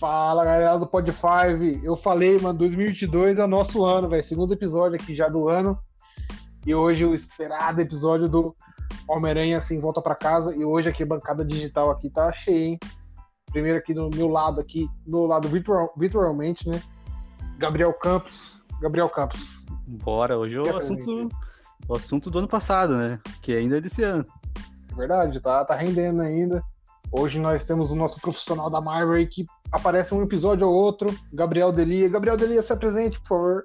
Fala galera do Pod 5. Eu falei, mano, 2022 é o nosso ano, velho. Segundo episódio aqui já do ano. E hoje o esperado episódio do Homem-Aranha assim volta para casa. E hoje aqui a bancada digital aqui tá cheia, hein? Primeiro aqui do meu lado aqui, do lado virtual, virtualmente, né? Gabriel Campos. Gabriel Campos. Bora, hoje é o assunto, o assunto do ano passado, né? Que ainda é desse ano. É verdade, tá, tá rendendo ainda. Hoje nós temos o nosso profissional da Marvel aí que aparece um episódio ou outro, Gabriel Delia. Gabriel Delia, se apresente, por favor.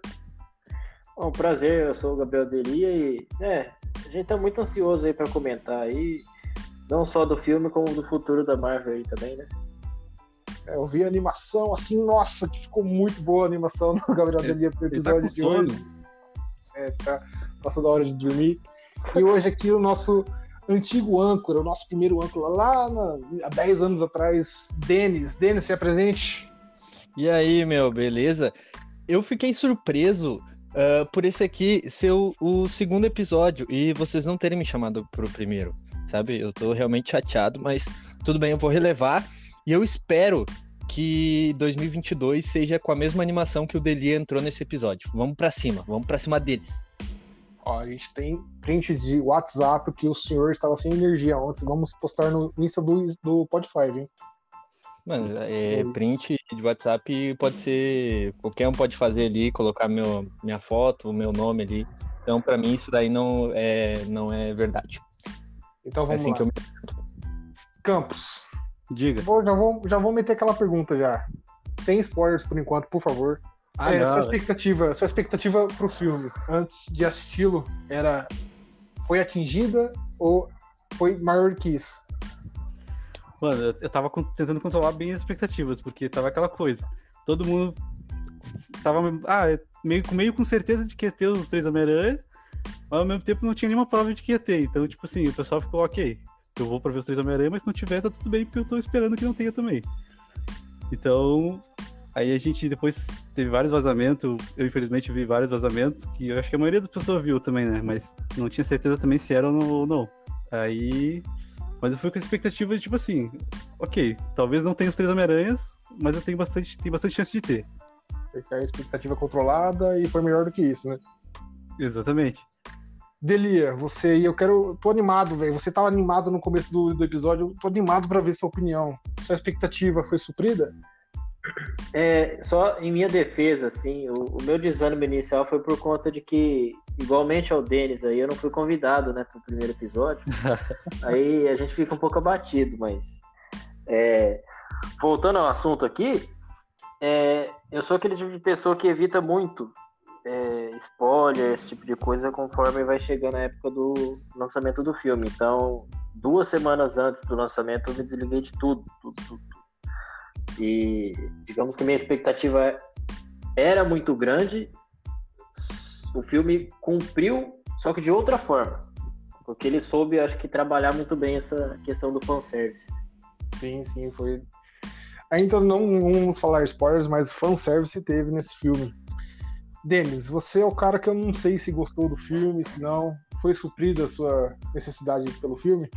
É um prazer, eu sou o Gabriel Delia e é, a gente tá muito ansioso aí para comentar aí, não só do filme, como do futuro da Marvel aí também, né? É, eu vi a animação, assim, nossa, que ficou muito boa a animação do Gabriel é, Delia pro tá episódio tá de hoje. É, tá, passou da hora de dormir. E hoje aqui o nosso antigo âncora, o nosso primeiro âncora lá na, há 10 anos atrás, Denis. Denis, se apresente. E aí, meu, beleza? Eu fiquei surpreso uh, por esse aqui ser o, o, segundo episódio e vocês não terem me chamado pro primeiro, sabe? Eu tô realmente chateado, mas tudo bem, eu vou relevar e eu espero que 2022 seja com a mesma animação que o Deli entrou nesse episódio. Vamos para cima, vamos para cima deles. Ó, a gente tem print de WhatsApp que o senhor estava sem energia ontem. Vamos postar no Insta do, do Podfy, hein? Mano, é, print de WhatsApp pode ser. Qualquer um pode fazer ali, colocar meu, minha foto, o meu nome ali. Então, para mim, isso daí não é, não é verdade. Então vamos é assim lá. Que eu me... Campos. Diga. Vou, já, vou, já vou meter aquela pergunta já. Sem spoilers por enquanto, por favor. Ah, é, sua expectativa, sua expectativa pro filme antes de assisti-lo era foi atingida ou foi maior que isso? Mano, eu tava tentando controlar bem as expectativas, porque tava aquela coisa. Todo mundo tava ah, é meio, meio com certeza de que ia ter os três Homem-Aranha, mas ao mesmo tempo não tinha nenhuma prova de que ia ter. Então, tipo assim, o pessoal ficou ok. Eu vou pra ver os três Homem-Aranha, mas se não tiver, tá tudo bem, porque eu tô esperando que não tenha também. Então, Aí a gente depois teve vários vazamentos. Eu, infelizmente, vi vários vazamentos, que eu acho que a maioria das pessoas viu também, né? Mas não tinha certeza também se era ou não. Aí. Mas eu fui com a expectativa de, tipo assim, ok, talvez não tenha os três Homem-Aranhas, mas eu tenho bastante, tenho bastante chance de ter. A expectativa controlada e foi melhor do que isso, né? Exatamente. Delia, você eu quero. Tô animado, velho. Você tava animado no começo do, do episódio. Tô animado para ver sua opinião. Sua expectativa foi suprida? É, só em minha defesa, assim, o, o, meu desânimo inicial foi por conta de que, igualmente ao Denis aí, eu não fui convidado, né, pro primeiro episódio. aí a gente fica um pouco abatido, mas é, voltando ao assunto aqui, é, eu sou aquele tipo de pessoa que evita muito é, spoiler, esse tipo de coisa, conforme vai chegando a época do lançamento do filme. Então, duas semanas antes do lançamento, eu me desliguei de tudo, tudo, tudo e digamos que minha expectativa era muito grande. O filme cumpriu, só que de outra forma. Porque ele soube, acho que, trabalhar muito bem essa questão do fanservice. Sim, sim, foi. Ainda não vamos falar spoilers, mas fanservice teve nesse filme. Denis, você é o cara que eu não sei se gostou do filme, se não. Foi suprida a sua necessidade pelo filme?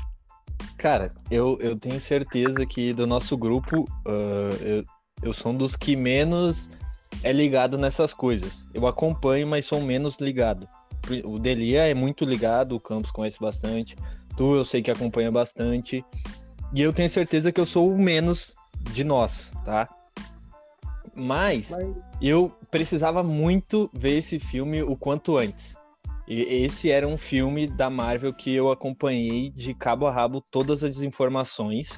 Cara, eu, eu tenho certeza que do nosso grupo, uh, eu, eu sou um dos que menos é ligado nessas coisas. Eu acompanho, mas sou menos ligado. O Delia é muito ligado, o Campos conhece bastante. Tu eu sei que acompanha bastante. E eu tenho certeza que eu sou o menos de nós, tá? Mas, mas... eu precisava muito ver esse filme o quanto antes. Esse era um filme da Marvel que eu acompanhei de cabo a rabo todas as informações.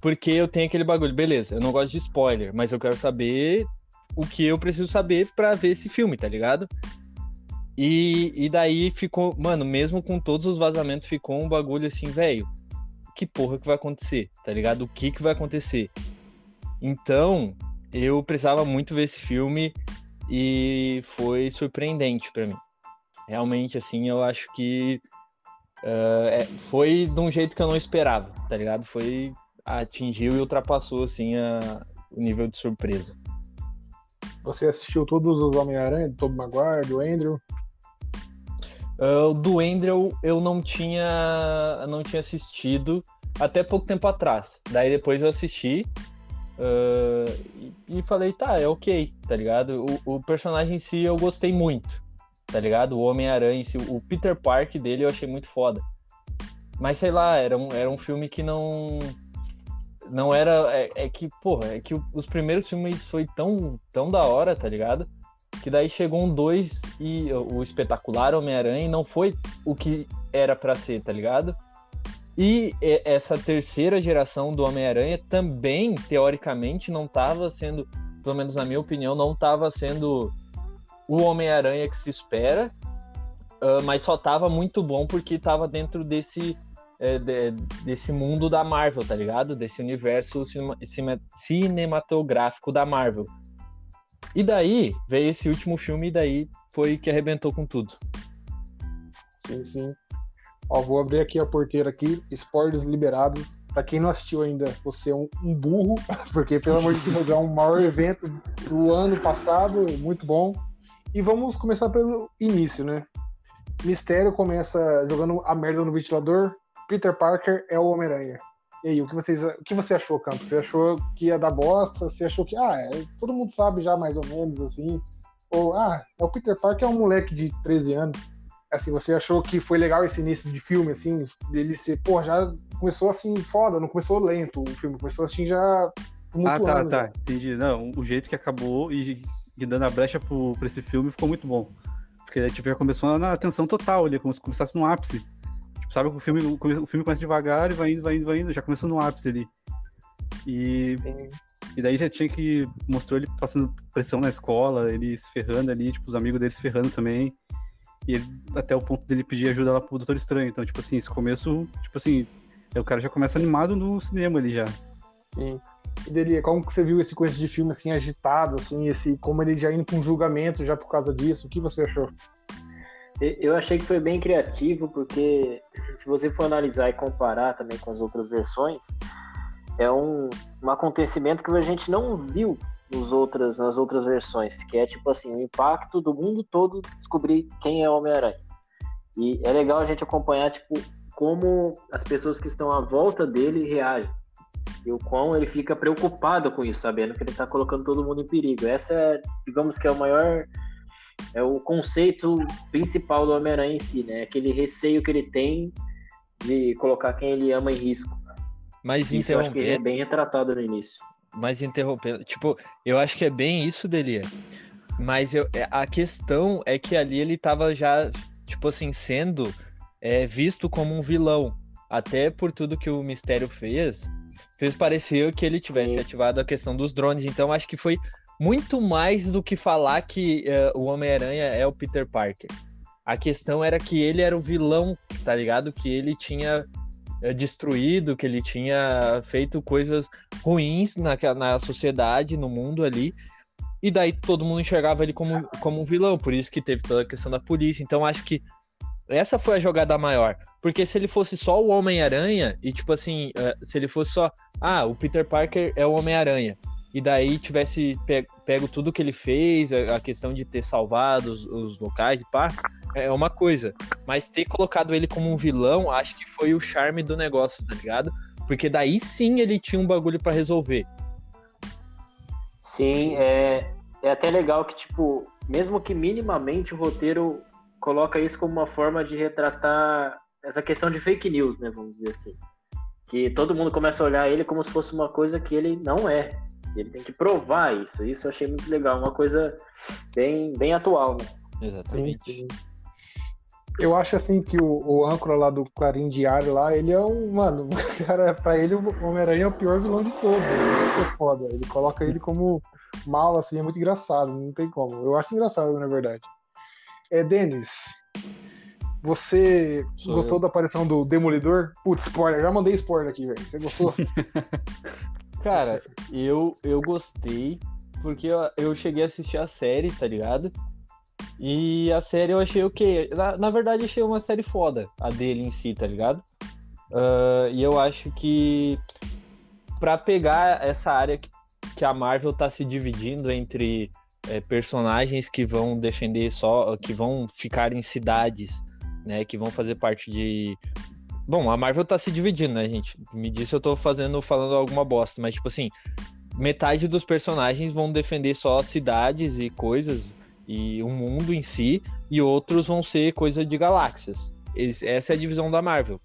Porque eu tenho aquele bagulho, beleza, eu não gosto de spoiler, mas eu quero saber o que eu preciso saber para ver esse filme, tá ligado? E, e daí ficou, mano, mesmo com todos os vazamentos, ficou um bagulho assim, velho. Que porra que vai acontecer, tá ligado? O que que vai acontecer? Então, eu precisava muito ver esse filme e foi surpreendente para mim realmente, assim, eu acho que uh, é, foi de um jeito que eu não esperava, tá ligado? Foi atingiu e ultrapassou, assim, a, o nível de surpresa. Você assistiu todos os Homem-Aranha, do Tobey Maguire, do Andrew? Uh, do Andrew eu não tinha, não tinha assistido até pouco tempo atrás. Daí depois eu assisti Uh, e, e, falei, tá, é ok, tá ligado? O, o, personagem em si eu gostei muito, tá ligado? O Homem-Aranha o Peter Park dele eu achei muito foda. Mas sei lá, era um, era um filme que não. Não era. É, é que, porra, é que os primeiros filmes foi tão, tão da hora, tá ligado? Que daí chegou um 2 e o espetacular Homem-Aranha não foi o que era para ser, tá ligado? E essa terceira geração do Homem-Aranha também, teoricamente, não estava sendo, pelo menos na minha opinião, não estava sendo o Homem-Aranha que se espera, uh, mas só estava muito bom porque estava dentro desse, é, de, desse mundo da Marvel, tá ligado? Desse universo cinema, cinematográfico da Marvel. E daí veio esse último filme e daí foi que arrebentou com tudo. Sim, sim. Ó, vou abrir aqui a porteira aqui, spoilers liberados. Pra quem não assistiu ainda, você é um, um burro, porque pelo amor de Deus, é um maior evento do ano passado, muito bom. E vamos começar pelo início, né? Mistério começa jogando a merda no ventilador. Peter Parker é o Homem-Aranha. E aí, o que, vocês, o que você achou, Campo? Você achou que ia dar bosta? Você achou que, ah, é, todo mundo sabe já mais ou menos, assim? Ou, ah, é o Peter Parker é um moleque de 13 anos assim, você achou que foi legal esse início de filme, assim, ele ser, pô, já começou assim, foda, não começou lento o filme, começou assim já Ah, tá, tá, entendi. Não, o jeito que acabou e, e dando a brecha pro, pra esse filme ficou muito bom. Porque, tipo, já começou na atenção total ali, como se começasse no ápice. Tipo, sabe que o filme, o, filme começa devagar e vai indo, vai indo, vai indo, já começou no ápice ali. E... Sim. E daí já tinha que. Mostrou ele passando pressão na escola, ele se ferrando ali, tipo, os amigos dele se ferrando também. E ele, até o ponto dele pedir ajuda lá pro Doutor Estranho. Então, tipo assim, esse começo, tipo assim, o cara já começa animado no cinema ali já. Sim. Dele, como que você viu esse começo de filme assim agitado, assim, esse como ele já indo com um julgamento já por causa disso? O que você achou? Eu achei que foi bem criativo, porque se você for analisar e comparar também com as outras versões, é um, um acontecimento que a gente não viu nos outras, nas outras versões, que é tipo assim, o impacto do mundo todo descobrir quem é o Homem-Aranha. E é legal a gente acompanhar, tipo, como as pessoas que estão à volta dele reagem. E o quão ele fica preocupado com isso, sabendo que ele está colocando todo mundo em perigo. Essa é, digamos que é o maior é o conceito principal do Homem-Aranha em si, né? Aquele receio que ele tem de colocar quem ele ama em risco. Mas isso eu acho que é bem retratado no início mas interrompendo, tipo, eu acho que é bem isso, Delia. Mas eu, é, a questão é que ali ele tava já, tipo assim, sendo é, visto como um vilão. Até por tudo que o Mistério fez, fez parecer que ele tivesse Sim. ativado a questão dos drones. Então acho que foi muito mais do que falar que uh, o Homem-Aranha é o Peter Parker. A questão era que ele era o vilão, tá ligado? Que ele tinha é, destruído, que ele tinha feito coisas ruins na, na sociedade, no mundo ali. E daí todo mundo enxergava ele como, como um vilão, por isso que teve toda a questão da polícia. Então acho que essa foi a jogada maior. Porque se ele fosse só o Homem-Aranha, e tipo assim, é, se ele fosse só, ah, o Peter Parker é o Homem-Aranha, e daí tivesse pego, tudo que ele fez, a questão de ter salvado os, os locais e pá, é uma coisa. Mas ter colocado ele como um vilão, acho que foi o charme do negócio, tá ligado? Porque daí sim ele tinha um bagulho para resolver. Sim, é, é até legal que, tipo, mesmo que minimamente o roteiro coloca isso como uma forma de retratar essa questão de fake news, né? Vamos dizer assim. Que todo mundo começa a olhar ele como se fosse uma coisa que ele não é. Ele tem que provar isso. Isso eu achei muito legal, uma coisa bem, bem atual, né? Exatamente. Sim. Eu acho assim que o, o âncora lá do Clarim Diário lá, ele é um. Mano, cara, pra ele o Homem-Aranha é o pior vilão de todos. Isso é foda. Ele coloca ele como mal, assim, é muito engraçado, não tem como. Eu acho engraçado, na verdade. É, Denis, você Sou gostou eu. da aparição do Demolidor? Putz, spoiler, já mandei spoiler aqui, velho. Você gostou? Cara, eu, eu gostei, porque eu, eu cheguei a assistir a série, tá ligado? E a série eu achei o quê? Na, na verdade, achei uma série foda, a dele em si, tá ligado? Uh, e eu acho que para pegar essa área que, que, a Marvel tá se dividindo entre é, personagens que vão defender só, que vão ficar em cidades, né? Que vão fazer parte de. Bom, a Marvel tá se dividindo, né, gente? Me disse eu tô fazendo, falando alguma bosta, mas tipo assim, metade dos personagens vão defender só cidades e coisas e o mundo em si, e outros vão ser coisa de galáxias. Eles- essa é a divisão da Marvel.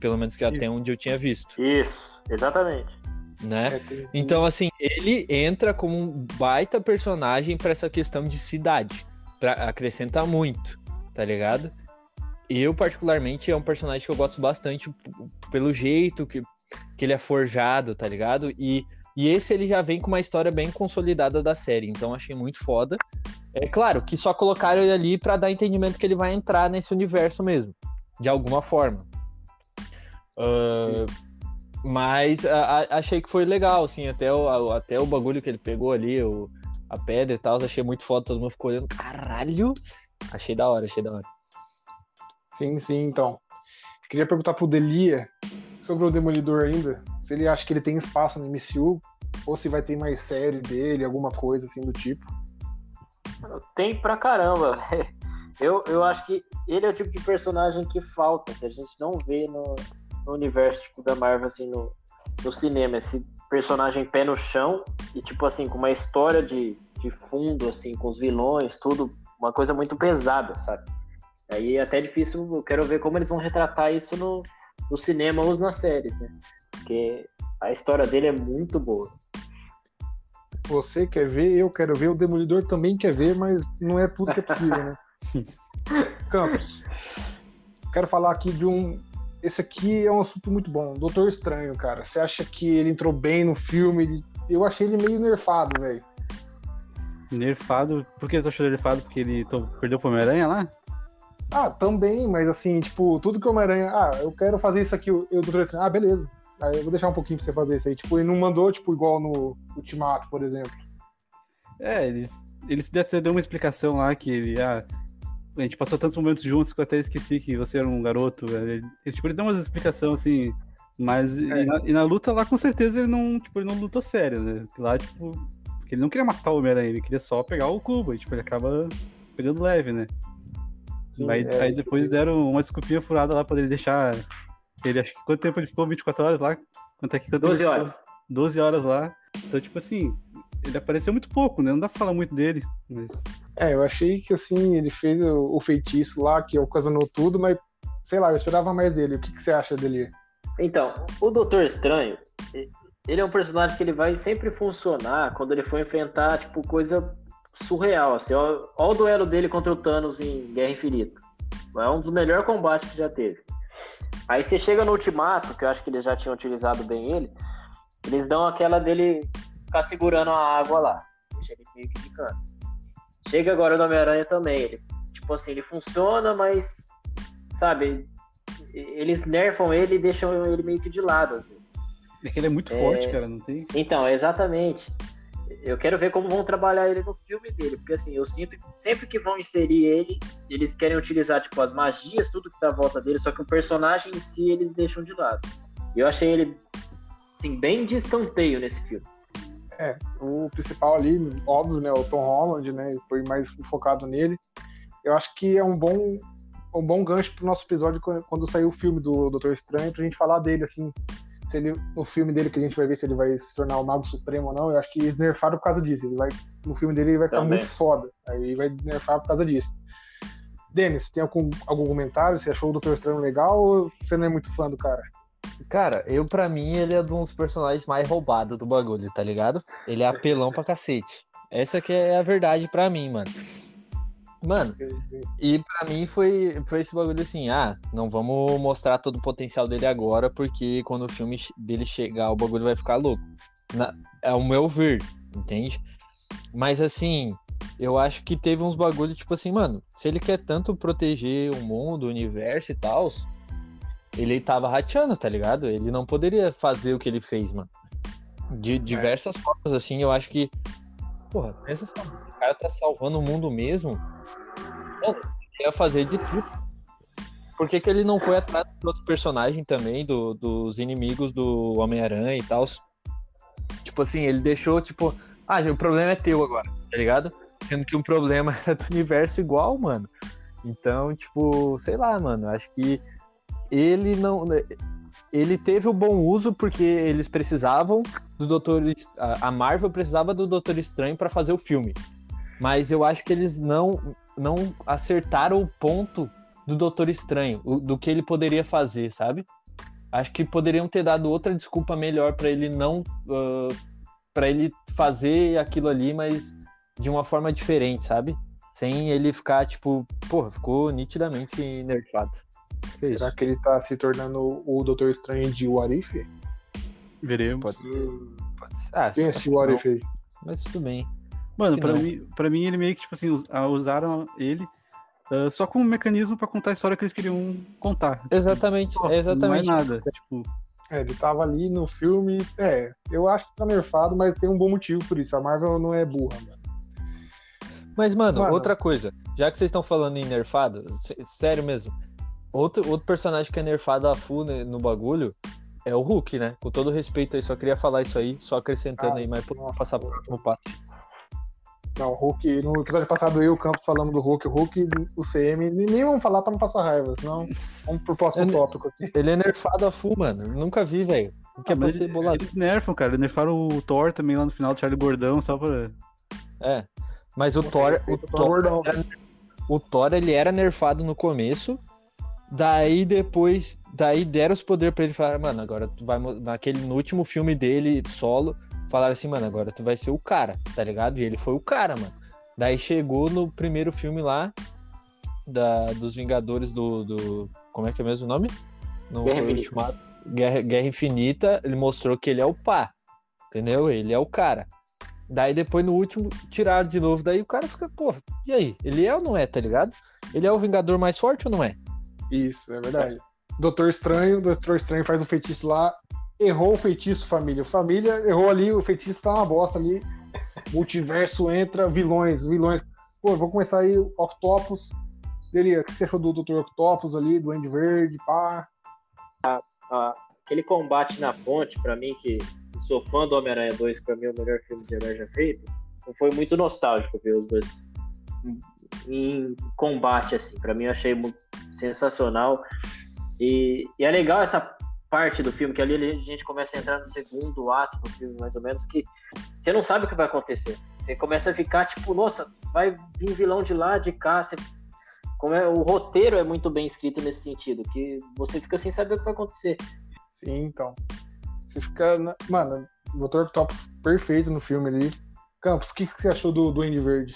Pelo menos que até onde eu tinha visto, Isso, exatamente. Né? É, Então, assim, ele entra como um baita personagem pra essa questão de cidade. Pra acrescentar muito, tá ligado? Eu, particularmente, é um personagem que eu gosto bastante pelo jeito que, que ele é forjado, tá ligado? E, e esse ele já vem com uma história bem consolidada da série, então achei muito foda. É claro que só colocaram ele ali pra dar entendimento que ele vai entrar nesse universo mesmo, de alguma forma. Ah, mas a- a- achei que foi legal, assim, até o, a- até o bagulho que ele pegou ali, o, a pedra e tal, achei muito foda, todo mundo ficou olhando, caralho! Achei da hora, achei da hora. Sim, sim, então. Queria perguntar pro Delia sobre o Demolidor ainda, se ele acha que ele tem espaço no MCU, ou se vai ter mais série dele, alguma coisa assim do tipo. Tem pra caramba. Eu, eu acho que ele é o tipo de personagem que falta, que a gente não vê no, no universo tipo, da Marvel, assim, no, no cinema. Esse personagem pé no chão e, tipo assim, com uma história de, de fundo, assim, com os vilões, tudo, uma coisa muito pesada, sabe? Aí é até difícil, eu quero ver como eles vão retratar isso no, no cinema ou nas séries, né? Porque a história dele é muito boa. Você quer ver, eu quero ver, o Demolidor também quer ver, mas não é tudo que é possível, né? Campos, quero falar aqui de um. Esse aqui é um assunto muito bom. Doutor Estranho, cara. Você acha que ele entrou bem no filme? Eu achei ele meio nerfado, velho. Nerfado. Por que tu achou nerfado? Porque ele to- perdeu pro Homem-Aranha lá? Ah, também, mas assim, tipo, tudo que o Homem-Aranha. Ah, eu quero fazer isso aqui, eu, Doutor Estranho. Ah, beleza. Aí eu vou deixar um pouquinho pra você fazer isso aí. Tipo, ele não mandou, tipo, igual no Ultimato, por exemplo. É, eles, eles até deu uma explicação lá que ele, ah, a gente passou tantos momentos juntos que eu até esqueci que você era um garoto. Ele, ele, tipo, ele deu uma explicação assim, mas e, É. na, e na luta lá com certeza ele não, tipo, ele não lutou sério, né? Lá, tipo, porque ele não queria matar o Homem-Aranha, ele queria só pegar o cubo, e tipo, ele acaba pegando leve, né? Sim, aí, é, aí depois deram uma desculpinha furada lá pra ele deixar. Ele acho que quanto tempo ele ficou? 24 horas lá? Quanto é que quanto tempo 12 ele horas. ficou? 12 horas lá. Então, tipo assim, ele apareceu muito pouco, né? Não dá pra falar muito dele. Mas É, eu achei que assim, ele fez o, o feitiço lá, que ocasionou tudo, mas sei lá, eu esperava mais dele. O que, que você acha dele? Então, o Doutor Estranho, ele é um personagem que ele vai sempre funcionar quando ele for enfrentar, tipo, coisa surreal, assim. Ó, ó o duelo dele contra o Thanos em Guerra Infinita. É um dos melhores combates que já teve. Aí você chega no Ultimato, que eu acho que eles já tinham utilizado bem ele, eles dão aquela dele ficar segurando a água lá. Deixa ele meio que de canto. Chega agora no Homem-Aranha também. Ele, tipo assim, ele funciona, mas, sabe, eles nerfam ele e deixam ele meio que de lado, às vezes. é que ele é muito É. forte, cara, não tem. Então, exatamente. Eu quero ver como vão trabalhar ele no filme dele, porque assim, eu sinto que sempre que vão inserir ele, eles querem utilizar, tipo, as magias, tudo que tá à volta dele, só que o personagem em si eles deixam de lado. E eu achei ele, assim, bem de escanteio nesse filme. O principal ali, óbvio, né? O Tom Holland, né? Foi mais focado nele. Eu acho que é um bom, um bom gancho pro nosso episódio quando, quando sair o filme do Doutor Estranho, pra gente falar dele, assim. Se ele, no filme dele, que a gente vai ver se ele vai se tornar o Mago Supremo ou não, eu acho que eles nerfaram por causa disso. Ele vai, no filme dele ele vai ficar Também. muito foda. Aí vai nerfar por causa disso. Denis, tem algum, algum comentário? Você achou o Doutor Estranho legal ou você não é muito fã do cara? Cara, eu pra mim ele é um dos personagens mais roubados do bagulho, tá ligado? Ele é apelão pra cacete. Essa que é a verdade pra mim, mano. Mano, e pra mim foi, foi esse bagulho assim, ah, não vamos mostrar todo o potencial dele agora, porque quando o filme dele chegar, o bagulho vai ficar louco. Na- é o meu ver, entende? Mas assim, eu acho que teve uns bagulho, tipo assim, mano, se ele quer tanto proteger o mundo, o universo e tal, ele tava rateando, tá ligado? Ele não poderia fazer o que ele fez, mano. De diversas formas, assim, eu acho que. Porra, pensa só, o cara tá salvando o mundo mesmo. Mano, ele ia fazer de tudo. Por que, que ele não foi atrás do outro personagem também, do- dos inimigos do Homem-Aranha e tal? Tipo assim, ele deixou, tipo, ah, o problema é teu agora, tá ligado? Sendo que o problema era do universo igual, mano. Então, tipo, sei lá, mano, acho que ele não. ele teve o bom uso porque eles precisavam do Doutor. A Marvel precisava do Doutor Estranho para fazer o filme. Mas eu acho que eles não, não acertaram o ponto do Doutor Estranho, do que ele poderia fazer, sabe? Acho que poderiam ter dado outra desculpa melhor para ele não. Uh, para ele fazer aquilo ali, mas de uma forma diferente, sabe? Sem ele ficar, tipo, porra, ficou nitidamente nerfado. É Será que ele tá se tornando o Doutor Estranho de What If? Veremos. Pode, pode ser. Ah, Quem assistiu What If aí? Mas tudo bem. Mano, pra não. mim, pra mim ele meio que, tipo assim, ah, usaram ele ah, só como um mecanismo pra contar a história que eles queriam contar. Exatamente, Só, exatamente. Não é nada. Tipo, É, ele tava ali no filme. É, eu acho que tá nerfado, mas tem um bom motivo por isso. A Marvel não é burra, mano. Mas, mano, Mano. outra coisa. Já que vocês estão falando em nerfado, sé- sério mesmo. Outro, outro personagem que é nerfado a full né, no bagulho é o Hulk, né? Com todo respeito aí, só queria falar isso aí, só acrescentando Ah, aí, mas por nossa. passar pro próximo passo. Não, o Hulk, no episódio passado eu e o Campos falamos do Hulk, o Hulk, o CM, nem vamos falar pra não passar raiva, senão vamos pro próximo Eu- tópico aqui. Ele é nerfado a full, mano. Nunca vi, velho. Nunca ah, pra mas ser eles, bolado. eles nerfam, cara. Eles nerfaram o Thor também lá no final, do Charlie Gordão, só pra. É. Mas o Thor, o Thor, Gordão. era- o Thor, ele era nerfado no começo. Daí depois, daí deram os poderes pra ele falar, mano, agora tu vai naquele no último filme dele solo, falaram assim, mano, agora tu vai ser o cara, tá ligado? E ele foi o cara, mano. Daí chegou no primeiro filme lá da dos Vingadores do, do como é que é mesmo o nome? No Guerra Infinita. Guerra, Guerra Infinita, ele mostrou que ele é o pá. Entendeu? Ele é o cara. Daí depois no último tiraram de novo, daí o cara fica, pô, e aí? Ele é ou não é, tá ligado? Ele é o Vingador mais forte ou não é? Isso, é verdade. Doutor Estranho, Doutor Estranho faz um feitiço lá, errou o feitiço, família. Família errou ali, o feitiço tá uma bosta ali. Multiverso entra, vilões, vilões. Pô, vou começar aí, Octopus. Deria, o que você achou do Doutor Octopus ali, do Andy Verde, pá? Ah, aquele combate na ponte, pra mim, que sou fã do Homem-Aranha 2, que pra mim é o melhor filme de herói já feito, foi muito nostálgico ver os dois em- combate, assim. Pra mim, eu achei muito sensacional. E, e é legal essa parte do filme, que ali a gente começa a entrar no segundo ato do filme, mais ou menos, que você não sabe o que vai acontecer. Você começa a ficar tipo, nossa, vai vir vilão de lá, de cá. Você... Como é, o roteiro é muito bem escrito nesse sentido, que você fica sem saber o que vai acontecer. Sim, então. Você fica. na- Mano, o Doutor Octopus perfeito no filme ali. Campos, o que, que você achou do, Andy Verde?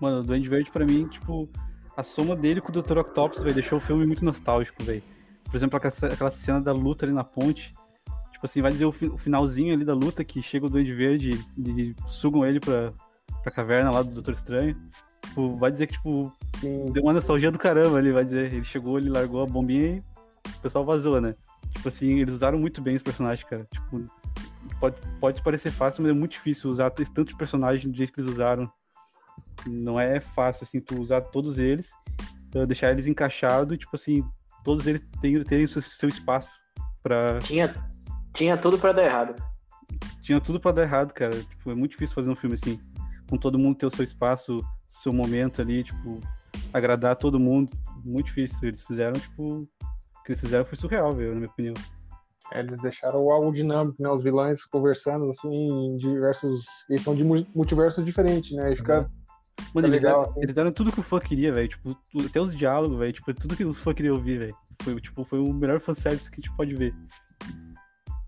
Mano, o Duende Verde, pra mim, tipo, a soma dele com o Dr. Octopus, velho, deixou o filme muito nostálgico, velho. Por exemplo, aquela cena da luta ali na ponte. Tipo assim, vai dizer o, fi- o finalzinho ali da luta que chega o Duende Verde e sugam ele pra, pra caverna lá do Doutor Estranho. Tipo, vai dizer que, tipo, Sim, deu uma nostalgia do caramba ali, vai dizer. Ele chegou, ele largou a bombinha e o pessoal vazou, né? Tipo assim, eles usaram muito bem os personagens, cara. Tipo, pode, pode parecer fácil, mas é muito difícil usar esse tanto de personagem do jeito que eles usaram. Não é fácil, assim, tu usar todos eles, eh, deixar eles encaixados, tipo assim, todos eles terem, terem seu, seu espaço pra... Tinha, tinha tudo pra dar errado. Tinha tudo pra dar errado, cara. Tipo, é muito difícil fazer um filme assim, com todo mundo ter o seu espaço, seu momento ali, tipo, agradar todo mundo. Muito difícil. Eles fizeram, tipo, o que eles fizeram foi surreal, velho, na minha opinião. É, eles deixaram algo dinâmico, né? Os vilões conversando assim em diversos. Eles são de mu- multiversos diferentes, né? E fica. Mano, Tá eles, legal, deram, assim. eles deram tudo que o fã queria, velho. Tipo, até os diálogos, velho. Tipo, tudo que os fãs queriam ouvir, velho. Foi, tipo, foi o melhor fanservice que a gente pode ver.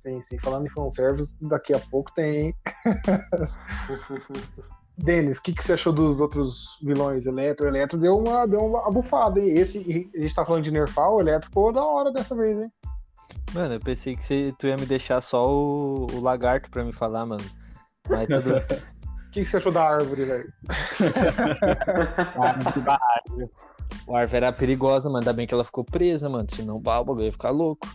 Sim, sim. Falando em fanservice, daqui a pouco tem. Denis, o que, que você achou dos outros vilões? Eletro, Eletro deu uma, deu uma bufada, hein? Esse, a gente tá falando de nerfar, o Eletro ficou da hora dessa vez, hein? Mano, eu pensei que você, tu ia me deixar só o, o lagarto pra me falar, mano. Mas tudo. Que, que você achou da árvore, velho? o Arva era perigosa, mano. Ainda bem que ela ficou presa, mano. Senão o bagulho ia ficar louco.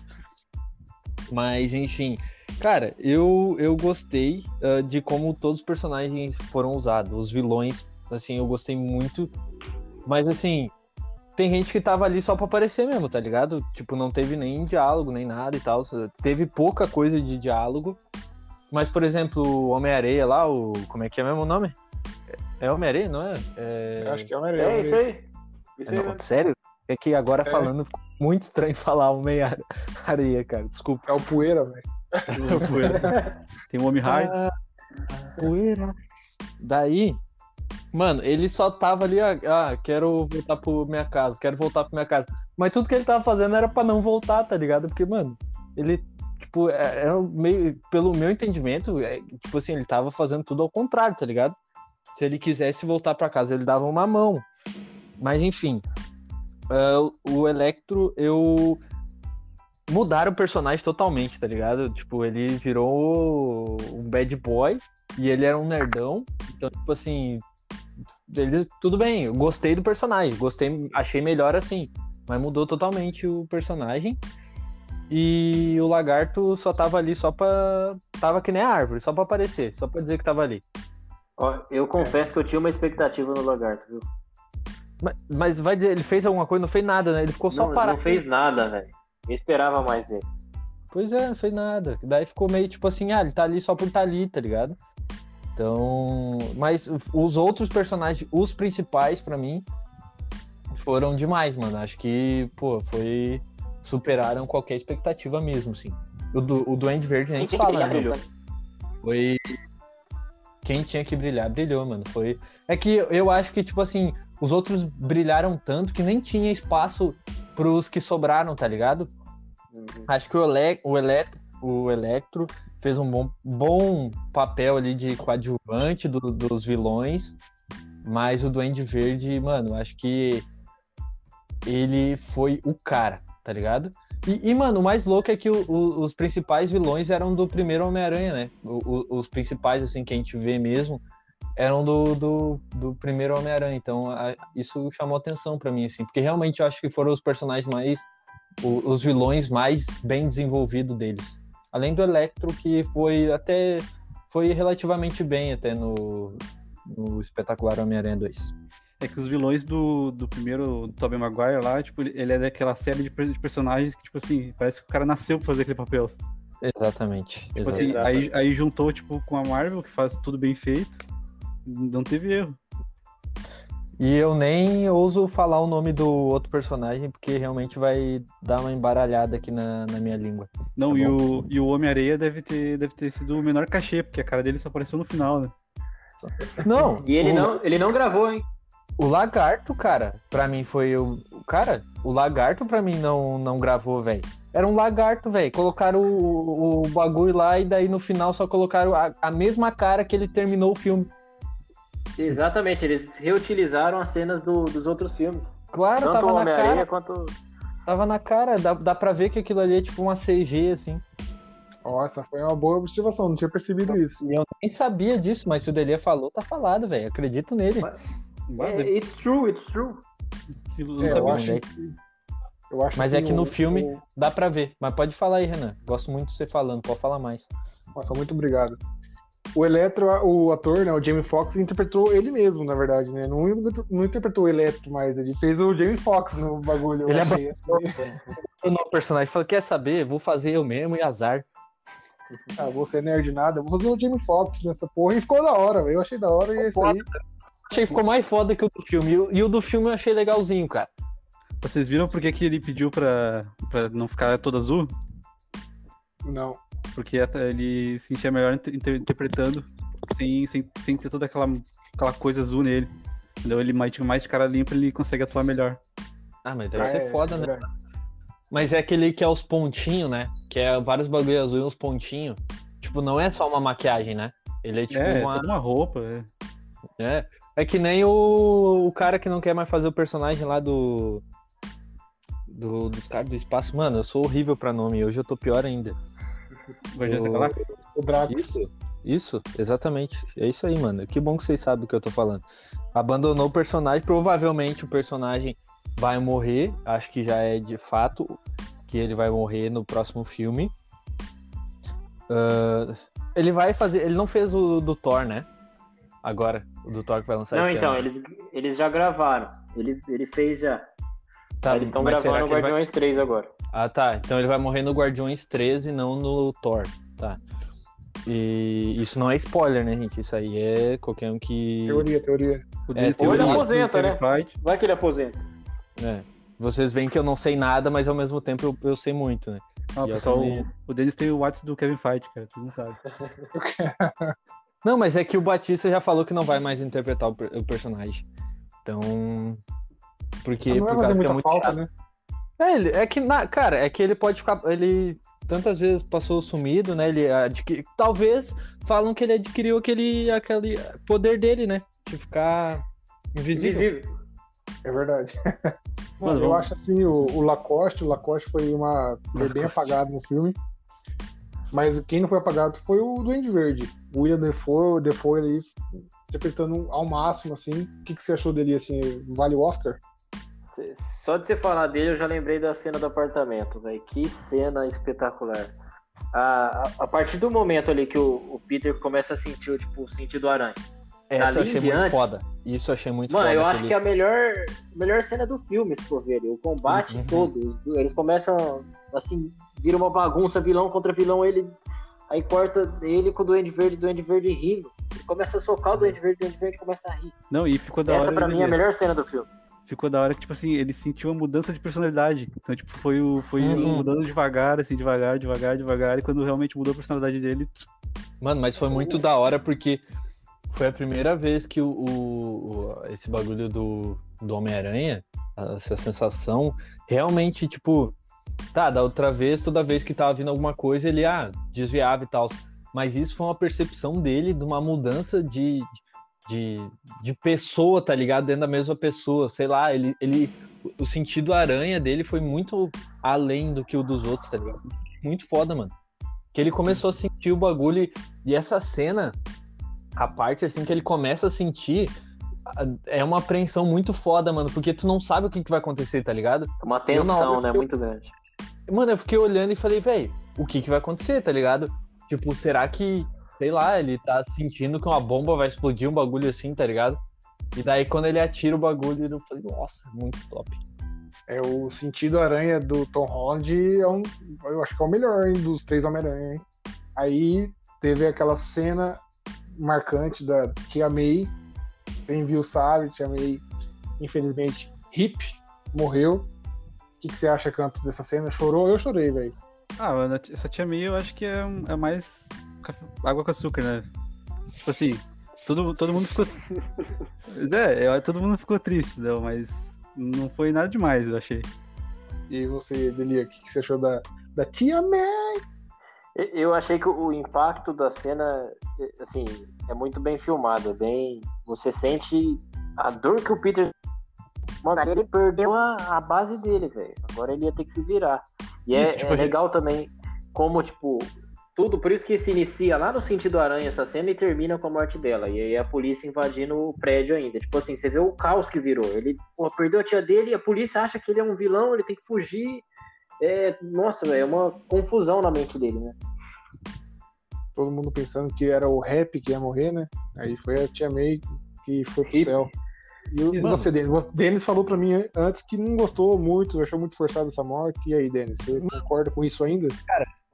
Mas, enfim. Cara, eu, eu gostei ah, de como todos os personagens foram usados. Os vilões, assim, eu gostei muito. Mas, assim, tem gente que tava ali só pra aparecer mesmo, tá ligado? Tipo, não teve nem diálogo, nem nada e tal. Teve pouca coisa de diálogo. Mas, por exemplo, o Homem-Areia lá, o. Como é que é mesmo o nome? É Homem-Areia, não é? É... Eu acho que é o É isso aí. Isso aí Não, mesmo. sério? É que agora falando ficou muito estranho falar Homem-Areia, cara. Desculpa. É o poeira, velho. Tem um homem raio. Ah, poeira. Daí, mano, ele só tava ali, ah, ah, quero voltar pra minha casa, quero voltar pra minha casa. Mas tudo que ele tava fazendo era pra não voltar, tá ligado? Porque, mano, ele, tipo, é- era meio, pelo meu entendimento, é, tipo assim, ele tava fazendo tudo ao contrário, tá ligado? Se ele quisesse voltar pra casa, ele dava uma mão. Mas, enfim, ah, o Electro, eu mudaram o personagem totalmente, tá ligado? Tipo, ele virou um bad boy e ele era um nerdão. Então, tipo assim, ele, tudo bem, eu gostei do personagem, gostei, achei melhor assim, mas mudou totalmente o personagem. E o lagarto só tava ali só pra. Tava que nem a árvore, só pra aparecer, só pra dizer que tava ali. Ó, eu confesso que eu tinha uma expectativa no Lagarto, viu? Mas, mas vai dizer, ele fez alguma coisa? Não fez nada, né? Ele ficou só não, parado. não fez nada, velho. Eu esperava mais dele. Pois é, não fez nada. Daí ficou meio tipo assim, ah, ele tá ali só por estar ali, tá ligado? Então. Mas os outros personagens, os principais pra mim, foram demais, mano. Acho que, pô, foi. Superaram qualquer expectativa mesmo, assim. O, do, o Duende Verde nem se fala, né? brilhou. Foi. Quem tinha que brilhar, brilhou, mano. Foi. É que eu acho que, tipo assim, os outros brilharam tanto que nem tinha espaço pros que sobraram, tá ligado? Uhum. Acho que o, Ele o, Eletro, o Electro fez um bom, bom papel ali de coadjuvante do- dos vilões, mas o Duende Verde, mano, acho que ele foi o cara, tá ligado? E, e, mano, o mais louco é que o- o- os principais vilões eram do primeiro Homem-Aranha, né? O- os principais, assim, que a gente vê mesmo, eram do, do, do primeiro Homem-Aranha. Então, a- isso chamou atenção pra mim, assim, porque realmente eu acho que foram os personagens mais os vilões mais bem desenvolvidos deles. Além do Electro, que foi até. Foi relativamente bem até no, no espetacular Homem-Aranha 2. É que os vilões do, do primeiro do Tobey Maguire lá, tipo, ele é daquela série de, de personagens que, tipo assim, parece que o cara nasceu pra fazer aquele papel. Tipo Exatamente. assim, exatamente. aí, aí juntou, tipo, com a Marvel, que faz tudo bem feito. Não teve erro. E eu nem ouso falar o nome do outro personagem, porque realmente vai dar uma embaralhada aqui na, na minha língua. Não, Tá e, bom. o, e o Homem-Areia deve ter, deve ter sido o menor cachê, porque a cara dele só apareceu no final, né? Não! E ele o, não, ele não gravou, hein? O Lagarto, cara, pra mim foi o. Cara, o Lagarto pra mim não, não gravou, velho. Era um lagarto, velho. Colocaram o, o bagulho lá e daí no final só colocaram a, a mesma cara que ele terminou o filme. Exatamente, eles reutilizaram as cenas do- dos outros filmes. Claro, Tanto o tava na cara. quanto. Tava na cara. Dá, dá pra ver que aquilo ali é tipo uma CG, assim. Nossa, foi uma boa observação, não tinha percebido isso. E eu nem sabia disso, mas se o Delia falou, tá falado, velho. Acredito nele. Ah, É, it's true, it's true. eu não É, eu acho que- eu acho Mas é que no o- filme- o- Dá pra ver. Mas pode falar aí, Renan. Gosto muito de você falando, pode falar mais. Nossa, muito obrigado. O Eletro, o ator, né, o Jamie Foxx, interpretou ele mesmo, na verdade, né? Não, não interpretou o Eletro mais, ele fez o Jamie Foxx no bagulho. Ele achei, assim. O novo personagem falou: quer saber? Vou fazer eu mesmo e azar. Ah, você é nerd nada, eu vou fazer o Jamie Foxx nessa porra. E ficou da hora. Eu achei da hora e é isso aí. Achei que ficou mais foda que o do filme. E o- do filme eu achei legalzinho, cara. Vocês viram por que, que ele pediu pra, pra não ficar todo azul? Não. Porque ele se sentia melhor inter- inter- interpretando sem, sem, sem ter toda aquela, aquela coisa azul nele. Entendeu? Ele mais, mais de cara limpa, ele consegue atuar melhor. Ah, mas deve Ah, ser é, foda, é né? Mas é aquele que é os pontinhos, né? Que é vários bagulho azul e uns pontinhos. Tipo, não é só uma maquiagem, né? Ele é tipo é, uma. toda uma roupa. É. É, que nem o, o cara que não quer mais fazer o personagem lá do. Do, dos caras do espaço. Mano, eu sou horrível pra nome. Hoje eu tô pior ainda. Guardiões da O- Drax. Isso, isso, exatamente. É isso aí, mano. Que bom que vocês sabem do que eu tô falando. Abandonou o personagem. Provavelmente o personagem vai morrer. Acho que já é de fato que ele vai morrer no próximo filme. Ah, ele vai fazer. Ele não fez o do Thor, né? Agora, o do Thor que vai lançar Não, esse então, ano. eles, eles já gravaram. Ele, ele fez já. Tá, eles estão gravando o ele vai- Guardiões 3 agora. Ah, tá. Então ele vai morrer no Guardiões 13 e não no Thor. Tá. E isso não é spoiler, né, gente? Isso aí é qualquer um que. Teoria, teoria. O É, ou ele tem o aposenta, Kevin né? Feige. Vai que ele aposenta. É. vocês veem que eu não sei nada, mas ao mesmo tempo eu, eu sei muito, né? Ah, E pessoal, também- o, o Denis tem o WhatsApp do Kevin Feige, cara, vocês não sabem. Não, mas é que o Batista já falou que não vai mais interpretar o, o personagem. Então. Porque por causa que é muito falta, chato. né? É, ele, é que, na, cara, é que ele pode ficar. Ele tantas vezes passou sumido, né? Ele adquiri, talvez falam que ele adquiriu aquele, aquele poder dele, né? De ficar invisível. Invisível. É verdade. Mano, eu acho assim, o, o Lacoste, o Lacoste foi uma. Foi bem apagado no filme. Mas quem não foi apagado foi o Duende Verde. O William Defoe, Defoe ali interpretando ao máximo, assim. O que, que você achou dele, assim? Vale o Oscar? Só de você falar dele, eu já lembrei da cena do apartamento, velho. Que cena espetacular. A, a, a partir do momento ali que o, o Peter começa a sentir tipo, o sentido aranha. Essa eu Dali achei muito diante- foda. Isso eu achei muito Mano, foda. eu acho aquele- que é a melhor, melhor cena do filme, se for ver. ali. O combate Uhum. todo. Eles começam, assim, vira uma bagunça, vilão contra vilão. Ele aí corta ele com o Duende Verde, Duende Verde rindo. Ele começa a socar o Duende Verde, o Duende Verde começa a rir. Não, e ficou da Essa hora. pra mim é a melhor cena do filme. Ficou da hora que, tipo assim, ele sentiu uma mudança de personalidade. Então, tipo, foi, o, foi mudando devagar, assim, devagar, devagar, devagar. E quando realmente mudou a personalidade dele, Mano, mas foi muito da hora porque foi a primeira vez que o, o- o- esse bagulho do, do Homem-Aranha, essa sensação, realmente, tipo, tá, da outra vez, toda vez que tava vindo alguma coisa, ele, ah, desviava e tal. Mas isso foi uma percepção dele de uma mudança de, de, de pessoa, tá ligado? Dentro da mesma pessoa, sei lá, ele, ele, o sentido aranha dele foi muito além do que o dos outros, tá ligado? Muito foda, mano. Que ele começou a sentir o bagulho e- e essa cena, a parte assim que ele começa a sentir, é uma apreensão muito foda, mano, porque tu não sabe o que, que vai acontecer, tá ligado? Uma Eu, na tensão, hora né? eu- Muito grande. Mano, eu fiquei olhando e falei, velho, o que, que vai acontecer, tá ligado? Tipo, será que, sei lá, ele tá sentindo que uma bomba vai explodir, um bagulho assim, tá ligado? E daí quando ele atira o bagulho, eu falei, nossa, muito top. É o sentido aranha do Tom Holland é um. Eu acho que é o melhor hein, dos três Homem-Aranha, hein? Aí teve aquela cena marcante da Tia May. Quem viu sabe, Tia May, infelizmente, hip, morreu. O que, que você acha, Campos, dessa cena? Chorou? Eu chorei, velho. Ah, mano, essa tia May eu acho que é, é mais água com açúcar, né? Tipo assim, todo, todo mundo ficou. É, eu- todo mundo ficou triste, não, mas não foi nada demais, eu achei. E você, Delia, o que, que você achou da, da Tia May? Eu achei que o impacto da cena, assim, é muito bem filmado. é Bem, você sente a dor que o Peter. Mano, ele perdeu a, a base dele, velho. Agora ele ia ter que se virar. E é, Isso, tipo, é gente- legal também como, tipo, tudo. Por isso que se inicia lá no sentido aranha essa cena e termina com a morte dela. E aí a polícia invadindo o prédio ainda. Tipo assim, você vê o caos que virou. Ele pô, perdeu a tia dele e a polícia acha que ele é um vilão, ele tem que fugir. É, nossa, velho, é uma confusão na mente dele, né? Todo mundo pensando que era o rap que ia morrer, né? Aí foi a Tia May que foi pro Hip. céu. E o- Mano. você, Denis? O Denis falou pra mim antes que não gostou muito, achou muito forçada essa morte. E aí, Denis, você concorda com isso ainda?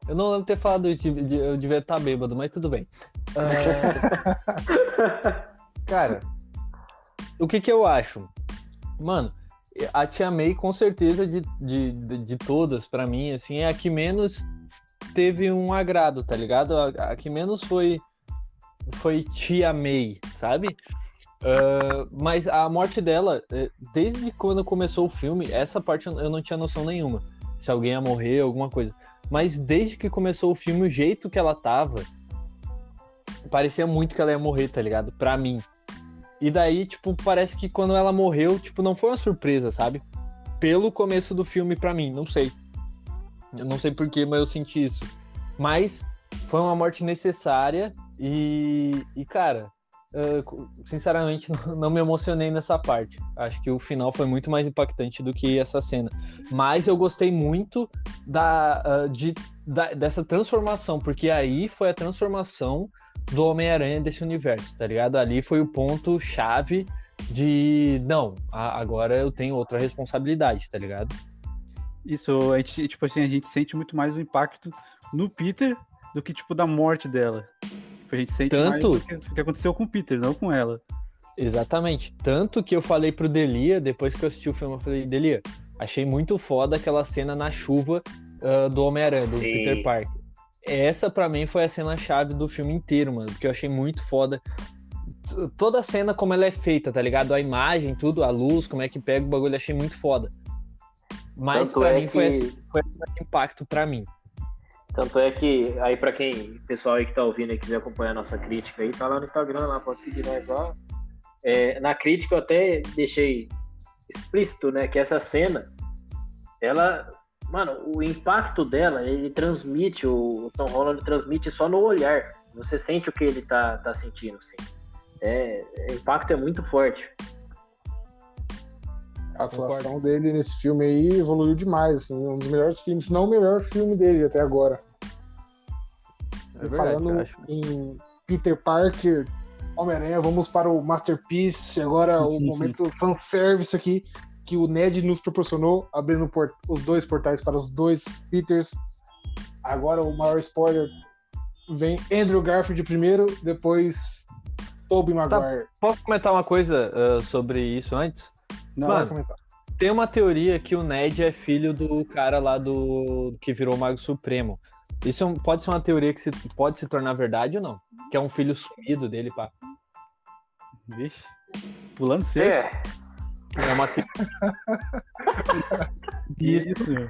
Eu não lembro ter falado isso, de- de- eu devia estar bêbado, mas tudo bem. Ah, Cara, o que que eu acho? Mano, a Tia May, com certeza, de, de, de, de todas, pra mim, assim, é a que menos teve um agrado, tá ligado? A, a que menos foi, foi Tia May, sabe? Ah, mas a morte dela, eh, desde quando começou o filme, essa parte eu eu não tinha noção nenhuma. Se alguém ia morrer, alguma coisa. Mas desde que começou o filme, o jeito que ela tava, parecia muito que ela ia morrer, tá ligado? Pra mim. E daí, tipo, parece que quando ela morreu, tipo, não foi uma surpresa, sabe? Pelo começo do filme pra mim, não sei. Eu não sei porquê, mas eu senti isso. Mas foi uma morte necessária e, e cara, eh, sinceramente, não- me emocionei nessa parte. Acho que o final foi muito mais impactante do que essa cena. Mas eu gostei muito da, ah, de, da- dessa transformação, porque aí foi a transformação do Homem-Aranha desse universo, tá ligado? Ali foi o ponto chave de não, agora eu tenho outra responsabilidade, tá ligado? Isso, a gente, tipo assim, a gente sente muito mais o impacto no Peter do que, tipo, da morte dela. Tipo, a gente sente Tanto- mais o que, aconteceu com o Peter, não com ela. Exatamente. Tanto que eu falei pro Delia, depois que eu assisti o filme, eu falei, Delia, Achei muito foda aquela cena na chuva uh, do Homem-Aranha, do. Peter Parker. Essa pra mim foi a cena chave do filme inteiro, mano, porque eu achei muito foda. Toda a cena como ela é feita, tá ligado? A imagem, tudo, a luz, como é que pega o bagulho, eu achei muito foda. Mas Tanto pra é mim foi, que- esse, foi esse impacto pra mim. Tanto é que, aí pra quem, pessoal aí que tá ouvindo e quiser acompanhar a nossa crítica aí, tá lá no Instagram, lá, pode seguir nós lá. É, na crítica eu até deixei explícito, né, que essa cena, ela, mano, o impacto dela, ele transmite, o, o Tom Holland transmite só no olhar. Você sente o que ele tá, tá sentindo, assim. É, o impacto é muito forte. A atuação dele nesse filme aí evoluiu demais, assim, um dos melhores filmes, se não o melhor filme dele até agora. É verdade, falando em Peter Parker, Homem-Aranha, vamos para o Masterpiece, agora o momento fanservice aqui, que o Ned nos proporcionou, abrindo os dois portais para os dois Peters. Agora o maior spoiler vem Andrew Garfield primeiro, depois Tobey Maguire. Posso comentar uma coisa ah, sobre isso antes? Não, Vai Mano, comentar. Tem uma teoria que o Ned é filho do cara lá do que virou Mago Supremo. Isso é um- pode ser uma teoria que se, pode se tornar verdade ou não? Que é um filho sumido dele, pá. Vixe. Pulando cedo. É, É uma, te- Que isso, meu.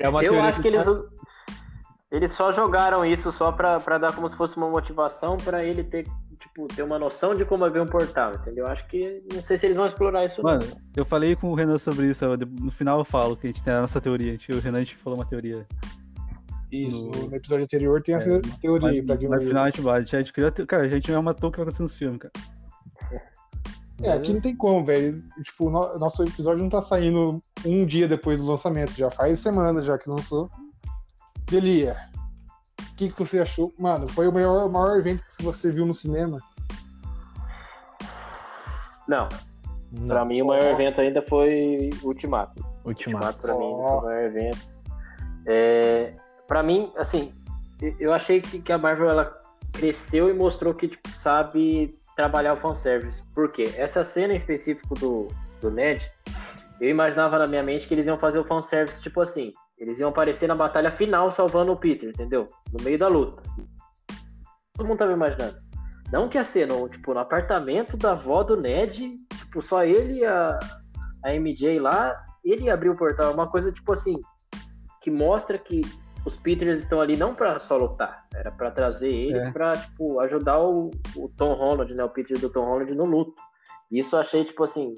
é uma eu teoria acho que eles, eles só jogaram isso só pra, pra dar como se fosse uma motivação pra ele ter, tipo, ter uma noção de como é ver um portal, entendeu? Acho que não sei se eles vão explorar isso. Mano, não. eu falei com o Renan sobre isso. No final eu falo que a gente tem a nossa teoria. A gente, o Renan a gente falou uma teoria. Isso, no- no episódio anterior tem essa É, teoria aí Mas, pra quem mas não no final a gente bate. A gente ter- Cara, a gente não matou o que vai acontecer nos filmes, cara. É, aqui não tem como, velho. Tipo, no- nosso episódio não tá saindo um dia depois do lançamento, já faz semanas já que lançou. Delia, o que, que você achou? Mano, foi o maior, maior evento que você viu no cinema? Não, Não, pra mim o maior evento ainda foi Ultimato. Ultimato. Ultimato pra mim foi o maior evento. É, pra mim, assim, eu- eu achei que, que a Marvel ela cresceu e mostrou que tipo, sabe trabalhar o fanservice. Por quê? Essa cena em específico do, do Ned, eu imaginava na minha mente que eles iam fazer o fanservice tipo assim. Eles iam aparecer na batalha final salvando o Peter, entendeu? No meio da luta. Todo mundo tava imaginando. Não que a cena, tipo, no apartamento da avó do Ned, tipo, só ele e a, a MJ lá, ele abriu o portal. É uma coisa, tipo assim, que mostra que os Peters estão ali não pra só lutar, era pra trazer eles É. pra, tipo, ajudar o, o Tom Holland, né? O Peter do Tom Holland no luto. Isso eu achei, tipo assim,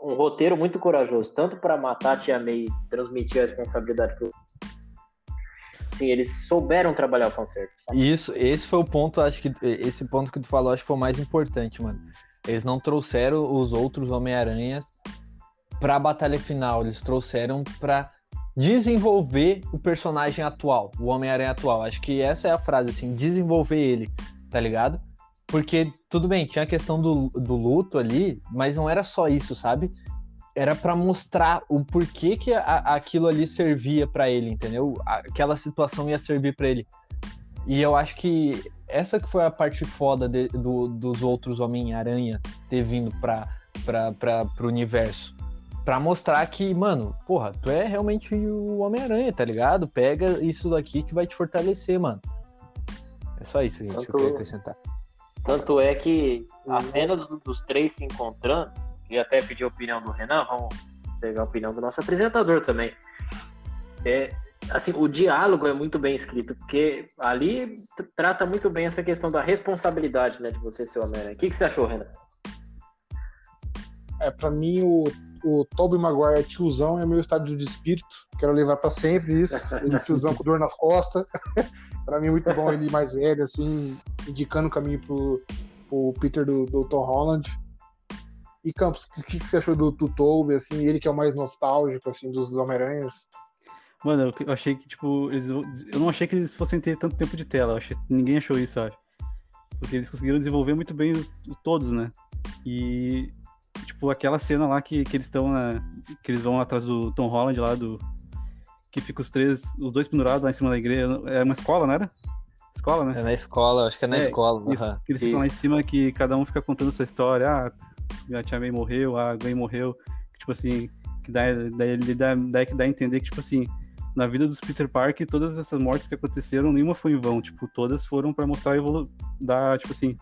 um roteiro muito corajoso, tanto pra matar a Tia May e transmitir a responsabilidade pro. Sim, eles souberam trabalhar o fanservice. sabe? Isso, esse foi o ponto, acho que esse ponto que tu falou, acho que foi o mais importante, mano. Eles não trouxeram os outros Homem-Aranhas pra batalha final, eles trouxeram pra desenvolver o personagem atual, o Homem-Aranha atual. Acho que essa é a frase, assim, desenvolver ele, tá ligado? Porque, tudo bem, tinha a questão do, do luto ali, mas não era só isso, sabe? Era pra mostrar o porquê que a- aquilo ali servia pra ele, entendeu? Aquela situação ia servir pra ele. E eu acho que essa que foi a parte foda de- do- dos outros Homem-Aranha ter vindo pra, pra, pra, pro universo. Pra mostrar que, mano, porra, tu é realmente o Homem-Aranha, tá ligado? Pega isso daqui que vai te fortalecer, mano. É só isso, gente, que eu Tanto- queria acrescentar. Tanto é que a cena dos, dos três se encontrando, e até pedi a opinião do Renan, vamos pegar a opinião do nosso apresentador também. É, assim, o diálogo é muito bem escrito, porque ali tr- trata muito bem essa questão da responsabilidade, né, de você ser o Homem-Aranha. O que, que você achou, Renan? É, pra mim, o, o Tobey Maguire tiozão é meu estado de espírito. Quero levar pra sempre isso. Ele tiozão com dor nas costas. pra mim muito bom ele mais velho, assim, indicando o caminho pro, pro Peter do, do Tom Holland. E Campos, o que, que você achou do, do Tobey, assim, ele que é o mais nostálgico, assim, dos Homem-Aranhas? Mano, eu, achei que, tipo, eles, eu não achei que eles fossem ter tanto tempo de tela. Achei, ninguém achou isso, acho. Porque eles conseguiram desenvolver muito bem os, os todos, né? E, tipo, aquela cena lá que, que eles estão, né? Que eles vão atrás do Tom Holland lá, do. Que fica os três, os dois pendurados lá em cima da igreja. É uma escola, não era? Escola, né? É na escola, acho que é na É, escola. Isso, aham. que eles ficam lá em cima que cada um fica contando sua história. Ah, a Tia May morreu, a Gwen morreu. Tipo assim, Que dá, daí ele dá, dá, dá a entender que, tipo assim, na vida dos Peter Parker, todas essas mortes que aconteceram, nenhuma foi em vão. Tipo, todas foram para mostrar a evolu da, tipo assim,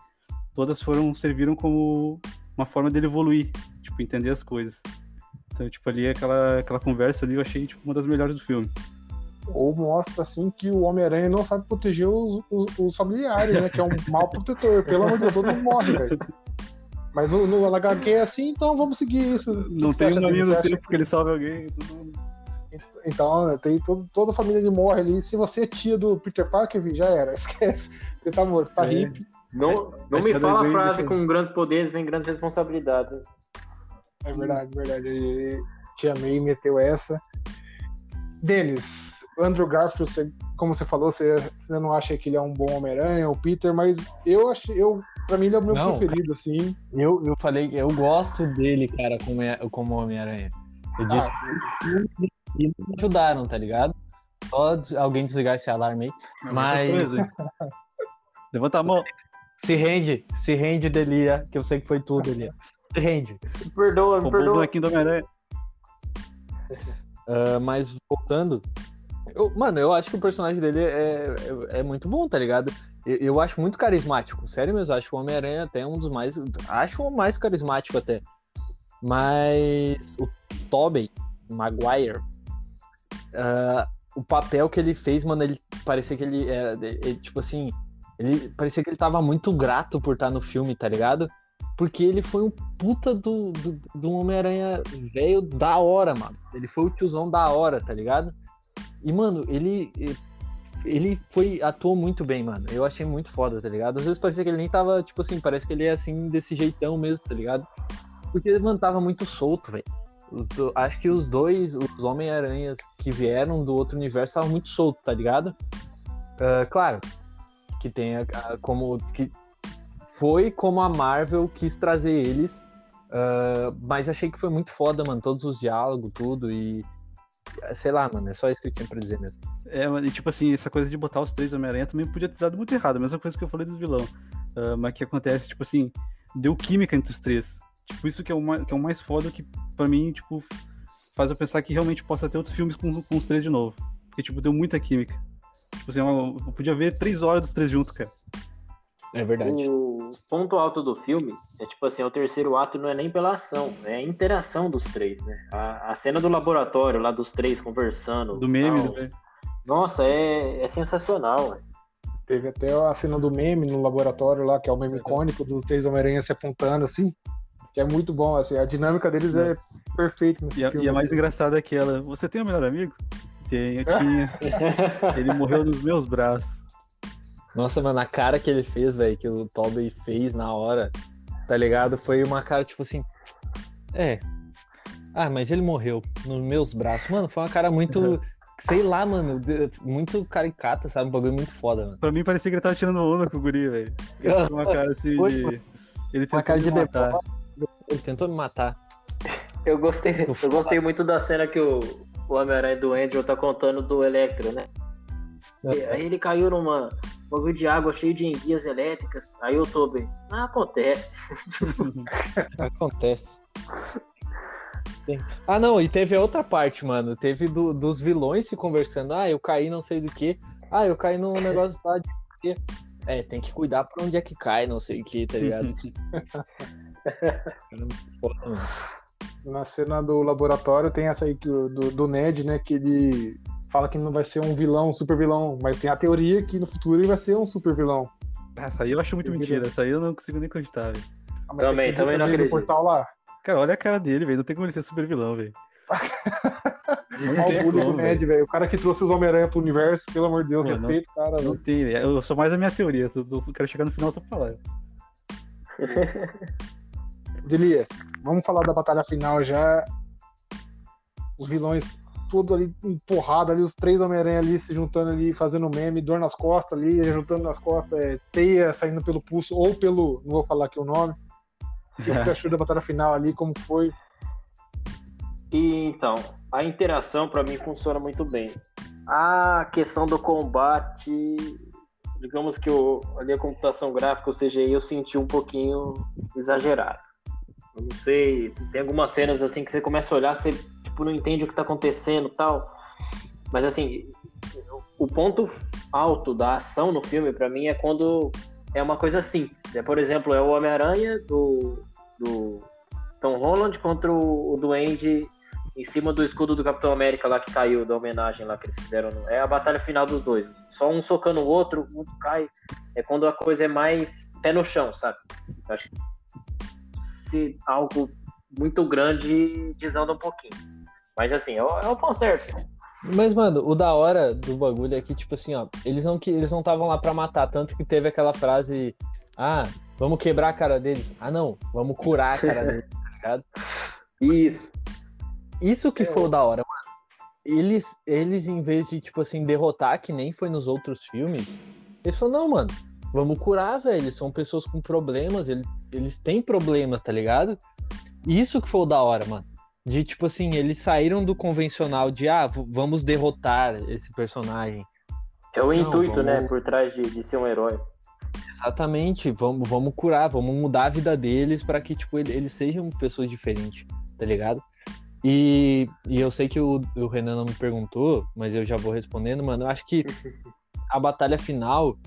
todas foram serviram como uma forma dele evoluir, tipo, entender as coisas. Então, tipo, ali aquela, aquela conversa ali eu achei tipo, uma das melhores do filme. Ou mostra assim que o Homem-Aranha não sabe proteger os, os, os, familiares, né? Que é um mal protetor. Pelo amor de Deus, todo mundo morre, velho. Mas no, no HQ é assim, então vamos seguir isso. Não que tem um linha no tempo que ele salve alguém. Então, tem todo, toda a família ele morre ali. Se você é tia do Peter Parker, já era. Esquece. Você tá morto, tá é. hippie. Não, não me fala a frase com grandes poderes vem grandes responsabilidades. É verdade, verdade. E Tia May meteu essa. Denis, Andrew Garfield, você, como você falou, você, você não acha que ele é um bom Homem-Aranha, o Peter, mas eu acho, eu, pra mim ele é o meu não, preferido, cara, assim. Eu, eu falei que eu gosto dele, cara, como, é, como Homem-Aranha. Eu ah. disse que me ajudaram, tá ligado? Só alguém desligar esse alarme aí. É mas. Levanta a mão. Se rende, se rende, Delia, que eu sei que foi tudo, Delia. Rende. Me perdoa, me perdoa. aqui do Homem-Aranha. Uh, mas voltando, eu, mano, eu acho que o personagem dele é, é, é muito bom, tá ligado? Eu, eu, acho muito carismático, sério mesmo. Acho o Homem-Aranha até um dos mais. Acho o mais carismático até. Mas o Tobey Maguire, uh, o papel que ele fez, mano, ele parecia que ele, é, ele, tipo assim, ele parecia que ele tava muito grato por estar no filme, tá ligado? Porque ele foi um puta do, do, do Homem-Aranha velho da hora, mano. Ele foi o tiozão da hora, tá ligado? E, mano, ele. Ele foi. atuou muito bem, mano. Eu achei muito foda, tá ligado? Às vezes parecia que ele nem tava, tipo assim, parece que ele é assim, desse jeitão mesmo, tá ligado? Porque ele, mano, tava muito solto, velho. Acho que os dois, os Homem-Aranhas que vieram do outro universo, estavam muito soltos, tá ligado? Uh, claro, que tem a, a, como. que foi como a Marvel quis trazer eles. Uh, mas achei que foi muito foda, mano. Todos os diálogos, tudo. E. Sei lá, mano. É só isso que eu tinha pra dizer mesmo. É, mano. E tipo assim, essa coisa de botar os três Homem-Aranha também podia ter dado muito errado. A mesma coisa que eu falei dos vilão. Uh, mas que acontece, tipo assim, deu química entre os três. Tipo, isso que é o mais, que é o mais foda que, pra mim, tipo, faz eu pensar que realmente possa ter outros filmes com, com os três de novo. Porque, tipo, deu muita química. Tipo assim, eu, eu podia ver três horas dos três juntos, cara. É verdade. O ponto alto do filme é tipo assim, o terceiro ato não é nem pela ação, é a interação dos três, né? A, a cena do laboratório lá dos três conversando. Do meme, do meme. Nossa, é, é sensacional, véio. Teve até a cena do meme no laboratório lá, que é o meme icônico dos três Homem-Aranha se apontando assim. Que é muito bom, assim, a dinâmica deles é, é perfeita nesse e a, filme. E a mais engraçada é aquela, você tem um melhor amigo? Tem, eu tinha. Ele morreu nos meus braços. Nossa, mano, a cara que ele fez, velho, que o Tobey fez na hora, tá ligado? Foi uma cara tipo assim. É. Ah, mas ele morreu nos meus braços. Mano, foi uma cara muito. sei lá, mano, muito caricata, sabe? Um bagulho muito foda, mano. Pra mim parecia que ele tava tirando onda com o guri, velho. Uma cara assim de. Ele tentou cara de me matar. Ele tentou me matar. Eu gostei, eu gostei muito da cena que o, o Homem-Aranha do Andrew tá contando do Electro, né? É. Aí ele caiu numa, bagulho de água cheio de enguias elétricas. Aí eu tô bem. Ah, acontece. acontece. Ah, não, e teve a outra parte, mano. Teve do, dos vilões se conversando. Ah, eu caí não sei do que. Ah, eu caí num negócio lá de quê. É, tem que cuidar pra onde é que cai, não sei o que, tá ligado? Na cena do laboratório tem essa aí do, do Ned, né? Que ele fala que não vai ser um vilão, um super vilão, mas tem a teoria que no futuro ele vai ser um super vilão. Essa aí eu acho muito mentira, essa aí eu não consigo nem acreditar, velho. Ah, também, também não acredito. portal lá. Cara, olha a cara dele, velho, não tem como ele ser super vilão, velho. Olha o bullying do Ned, velho. O cara que trouxe os Homem-Aranha pro universo, pelo amor de Deus, Pô, respeito, não, cara. Não véio. tem, eu sou mais a minha teoria. Eu, eu quero chegar no final só pra falar. Delia, vamos falar da batalha final já. Os vilões tudo ali empurrado ali, os três Homem-Aranha ali se juntando ali, fazendo meme, dor nas costas ali, juntando nas costas, é, teia saindo pelo pulso ou pelo. Não vou falar aqui o nome. O que você achou da batalha final ali? Como foi? E, então, a interação para mim funciona muito bem. A questão do combate, digamos que o, ali a computação gráfica, ou seja, eu senti um pouquinho exagerado. Eu não sei, tem algumas cenas assim que você começa a olhar, você tipo, não entende o que tá acontecendo tal. Mas assim, o ponto alto da ação no filme, para mim, é quando é uma coisa assim. É, por exemplo, é o Homem-Aranha do, do Tom Holland contra o, o Duende em cima do escudo do Capitão América lá que caiu, da homenagem lá que eles fizeram. É a batalha final dos dois. Só um socando o outro, um cai. É quando a coisa é mais pé no chão, sabe? Eu acho que se algo muito grande desanda um pouquinho. Mas assim, é o, é o pão certo. Mas, mano, o da hora do bagulho é que, tipo assim, ó, eles não eles não estavam lá para matar, tanto que teve aquela frase, ah, vamos quebrar a cara deles. Ah, não, vamos curar a cara deles, tá ligado? Isso. Isso que é, foi o da hora, mano. Eles, eles, em vez de, tipo assim, derrotar, que nem foi nos outros filmes, eles falaram, não, mano, vamos curar, velho. Eles são pessoas com problemas, eles, eles têm problemas, tá ligado? Isso que foi o da hora, mano. De tipo assim, eles saíram do convencional de ah, vamos derrotar esse personagem. É o Não, intuito, né, vamos... né, por trás de, de ser um herói. Exatamente, vamos, vamos curar, vamos mudar a vida deles para que tipo eles sejam pessoas diferentes, tá ligado? E, e eu sei que o, o Renan não me perguntou, mas eu já vou respondendo, mano. Eu acho que a batalha final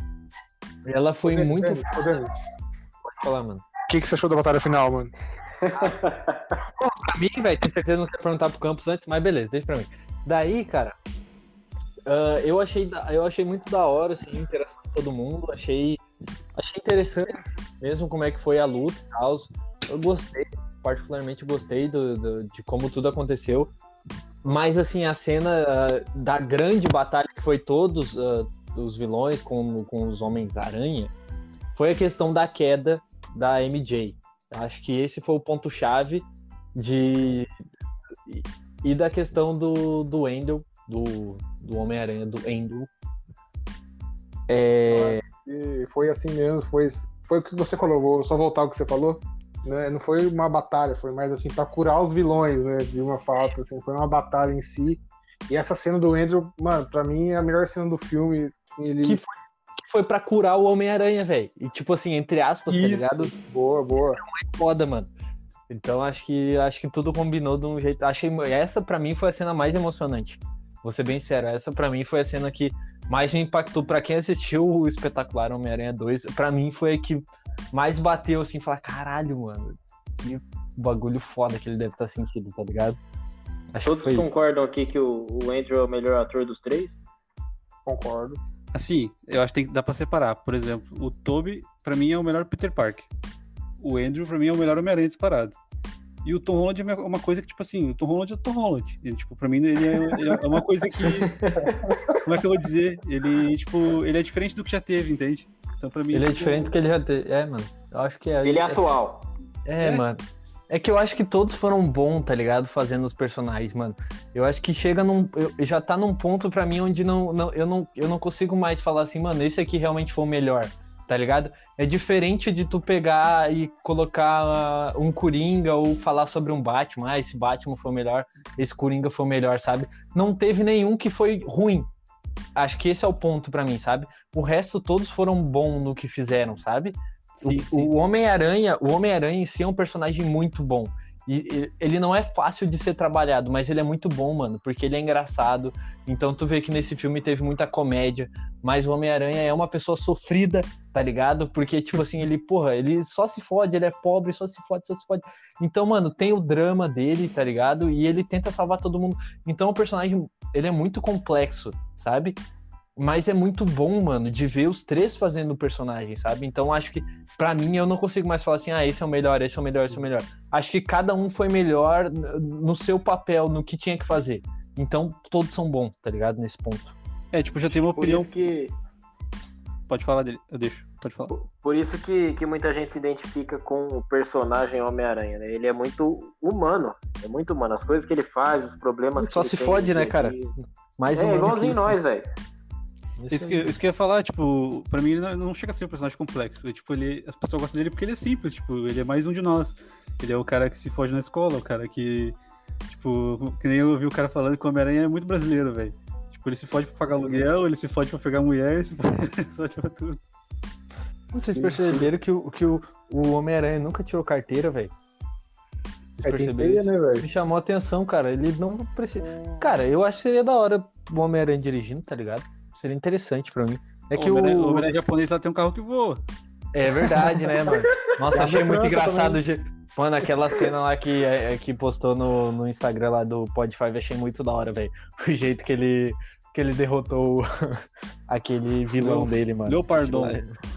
ela foi muito. Pode falar, mano. O que, que você achou da batalha final, mano? Pra mim, velho, tenho certeza que não quer perguntar pro Campos antes, mas beleza, deixa pra mim. Daí, cara, uh, eu, achei, eu achei muito da hora, assim, a interação de todo mundo. Achei, achei interessante mesmo como é que foi a luta e tal. Eu gostei, particularmente gostei do, do, de como tudo aconteceu. Mas, assim, a cena uh, da grande batalha que foi todos uh, os vilões com, com os Homens-Aranha foi a questão da queda da MJ. Acho que esse foi o ponto-chave de. E da questão do, do Endel, do, do Homem-Aranha, do Endel. É... foi assim mesmo, foi, foi o que você falou, vou só voltar ao que você falou. Né? Não foi uma batalha, foi mais assim, para curar os vilões, né? De uma falta, assim, foi uma batalha em si. E essa cena do Andrew, mano, pra mim é a melhor cena do filme. Ele... Que foi foi para curar o Homem-Aranha, velho. E tipo assim, entre aspas, tá Isso. tá ligado? Boa, boa. É foda, mano. Então acho que acho que tudo combinou de um jeito. Achei essa para mim foi a cena mais emocionante. Vou ser bem sério, essa para mim foi a cena que mais me impactou para quem assistiu o espetacular Homem-Aranha 2. Para mim foi a que mais bateu assim, falar, caralho, mano. Que bagulho foda que ele deve estar tá sentindo, tá ligado? Acho Todos foi... concordam aqui que o, o Andrew é o melhor ator dos três? Concordo. Assim, eu acho que tem, dá pra separar. Por exemplo, o Toby, pra mim, é o melhor Peter Parker. O Andrew, pra mim, é o melhor Homem-Aranha disparado. E o Tom Holland é uma coisa que, tipo assim, o Tom Holland é o Tom Holland. Ele, tipo, pra mim, ele é, ele é uma coisa que. Como é que eu vou dizer? Ele, tipo, ele é diferente do que já teve, entende? Então, pra mim. Ele é diferente do que ele já teve. É, mano. Eu acho que é. Ele é atual. É, é, mano. É que eu acho que todos foram bons, tá ligado? Fazendo os personagens, mano. Eu acho que chega num. Eu, já tá num ponto para mim onde não, não, eu, não, eu não consigo mais falar assim, mano, esse aqui realmente foi o melhor, tá ligado? É diferente de tu pegar e colocar uh, um Coringa ou falar sobre um Batman. Ah, esse Batman foi o melhor, esse Coringa foi o melhor, sabe? Não teve nenhum que foi ruim. Acho que esse é o ponto para mim, sabe? O resto todos foram bons no que fizeram, sabe? Sim, o, sim. o Homem-Aranha, o Homem-Aranha em si é um personagem muito bom. E, ele não é fácil de ser trabalhado, mas ele é muito bom, mano, porque ele é engraçado. Então tu vê que nesse filme teve muita comédia, mas o Homem-Aranha é uma pessoa sofrida, tá ligado? Porque, tipo assim, ele, porra, ele só se fode, ele é pobre, só se fode, só se fode. Então, mano, tem o drama dele, tá ligado? E ele tenta salvar todo mundo. Então o personagem, ele é muito complexo, sabe? Mas é muito bom, mano, de ver os três fazendo o personagem, sabe? Então acho que, para mim, eu não consigo mais falar assim, ah, esse é o melhor, esse é o melhor, esse é o melhor. Acho que cada um foi melhor no seu papel, no que tinha que fazer. Então todos são bons, tá ligado? Nesse ponto. É, tipo, já tem uma opinião. que. Pode falar dele, eu deixo. Pode falar. Por isso que, que muita gente se identifica com o personagem Homem-Aranha, né? Ele é muito humano. É muito humano. As coisas que ele faz, os problemas Só se fode, né, cara? Mais é, igualzinho nós, velho. Isso, que, isso que eu ia falar, tipo, pra mim ele não, não chega a ser um personagem complexo. É, tipo, ele, as pessoas gostam dele porque ele é simples, tipo, ele é mais um de nós. Ele é o cara que se foge na escola, o cara que. Tipo, que nem eu ouvi o cara falando que o Homem-Aranha é muito brasileiro, velho. Tipo, ele se fode pra pagar aluguel, ele se fode pra pegar mulher, ele se fode, pra tudo. Vocês perceberam que o, que o, o Homem-Aranha nunca tirou carteira, velho? Teia, isso? né, velho? Me chamou a atenção, cara. Ele não precisa. Cara, eu acho que seria da hora o Homem-Aranha dirigindo, tá ligado? Seria interessante pra mim. É que o o. O Homem-Aranha japonês lá tem um carro que voa. É verdade, né, mano? Nossa, a achei muito engraçado. Mano, aquela cena lá que, é, que postou no, no Instagram lá do Pod5, achei muito da hora, velho. O jeito que ele, que ele derrotou aquele vilão Leo- dele, mano. Leopardon.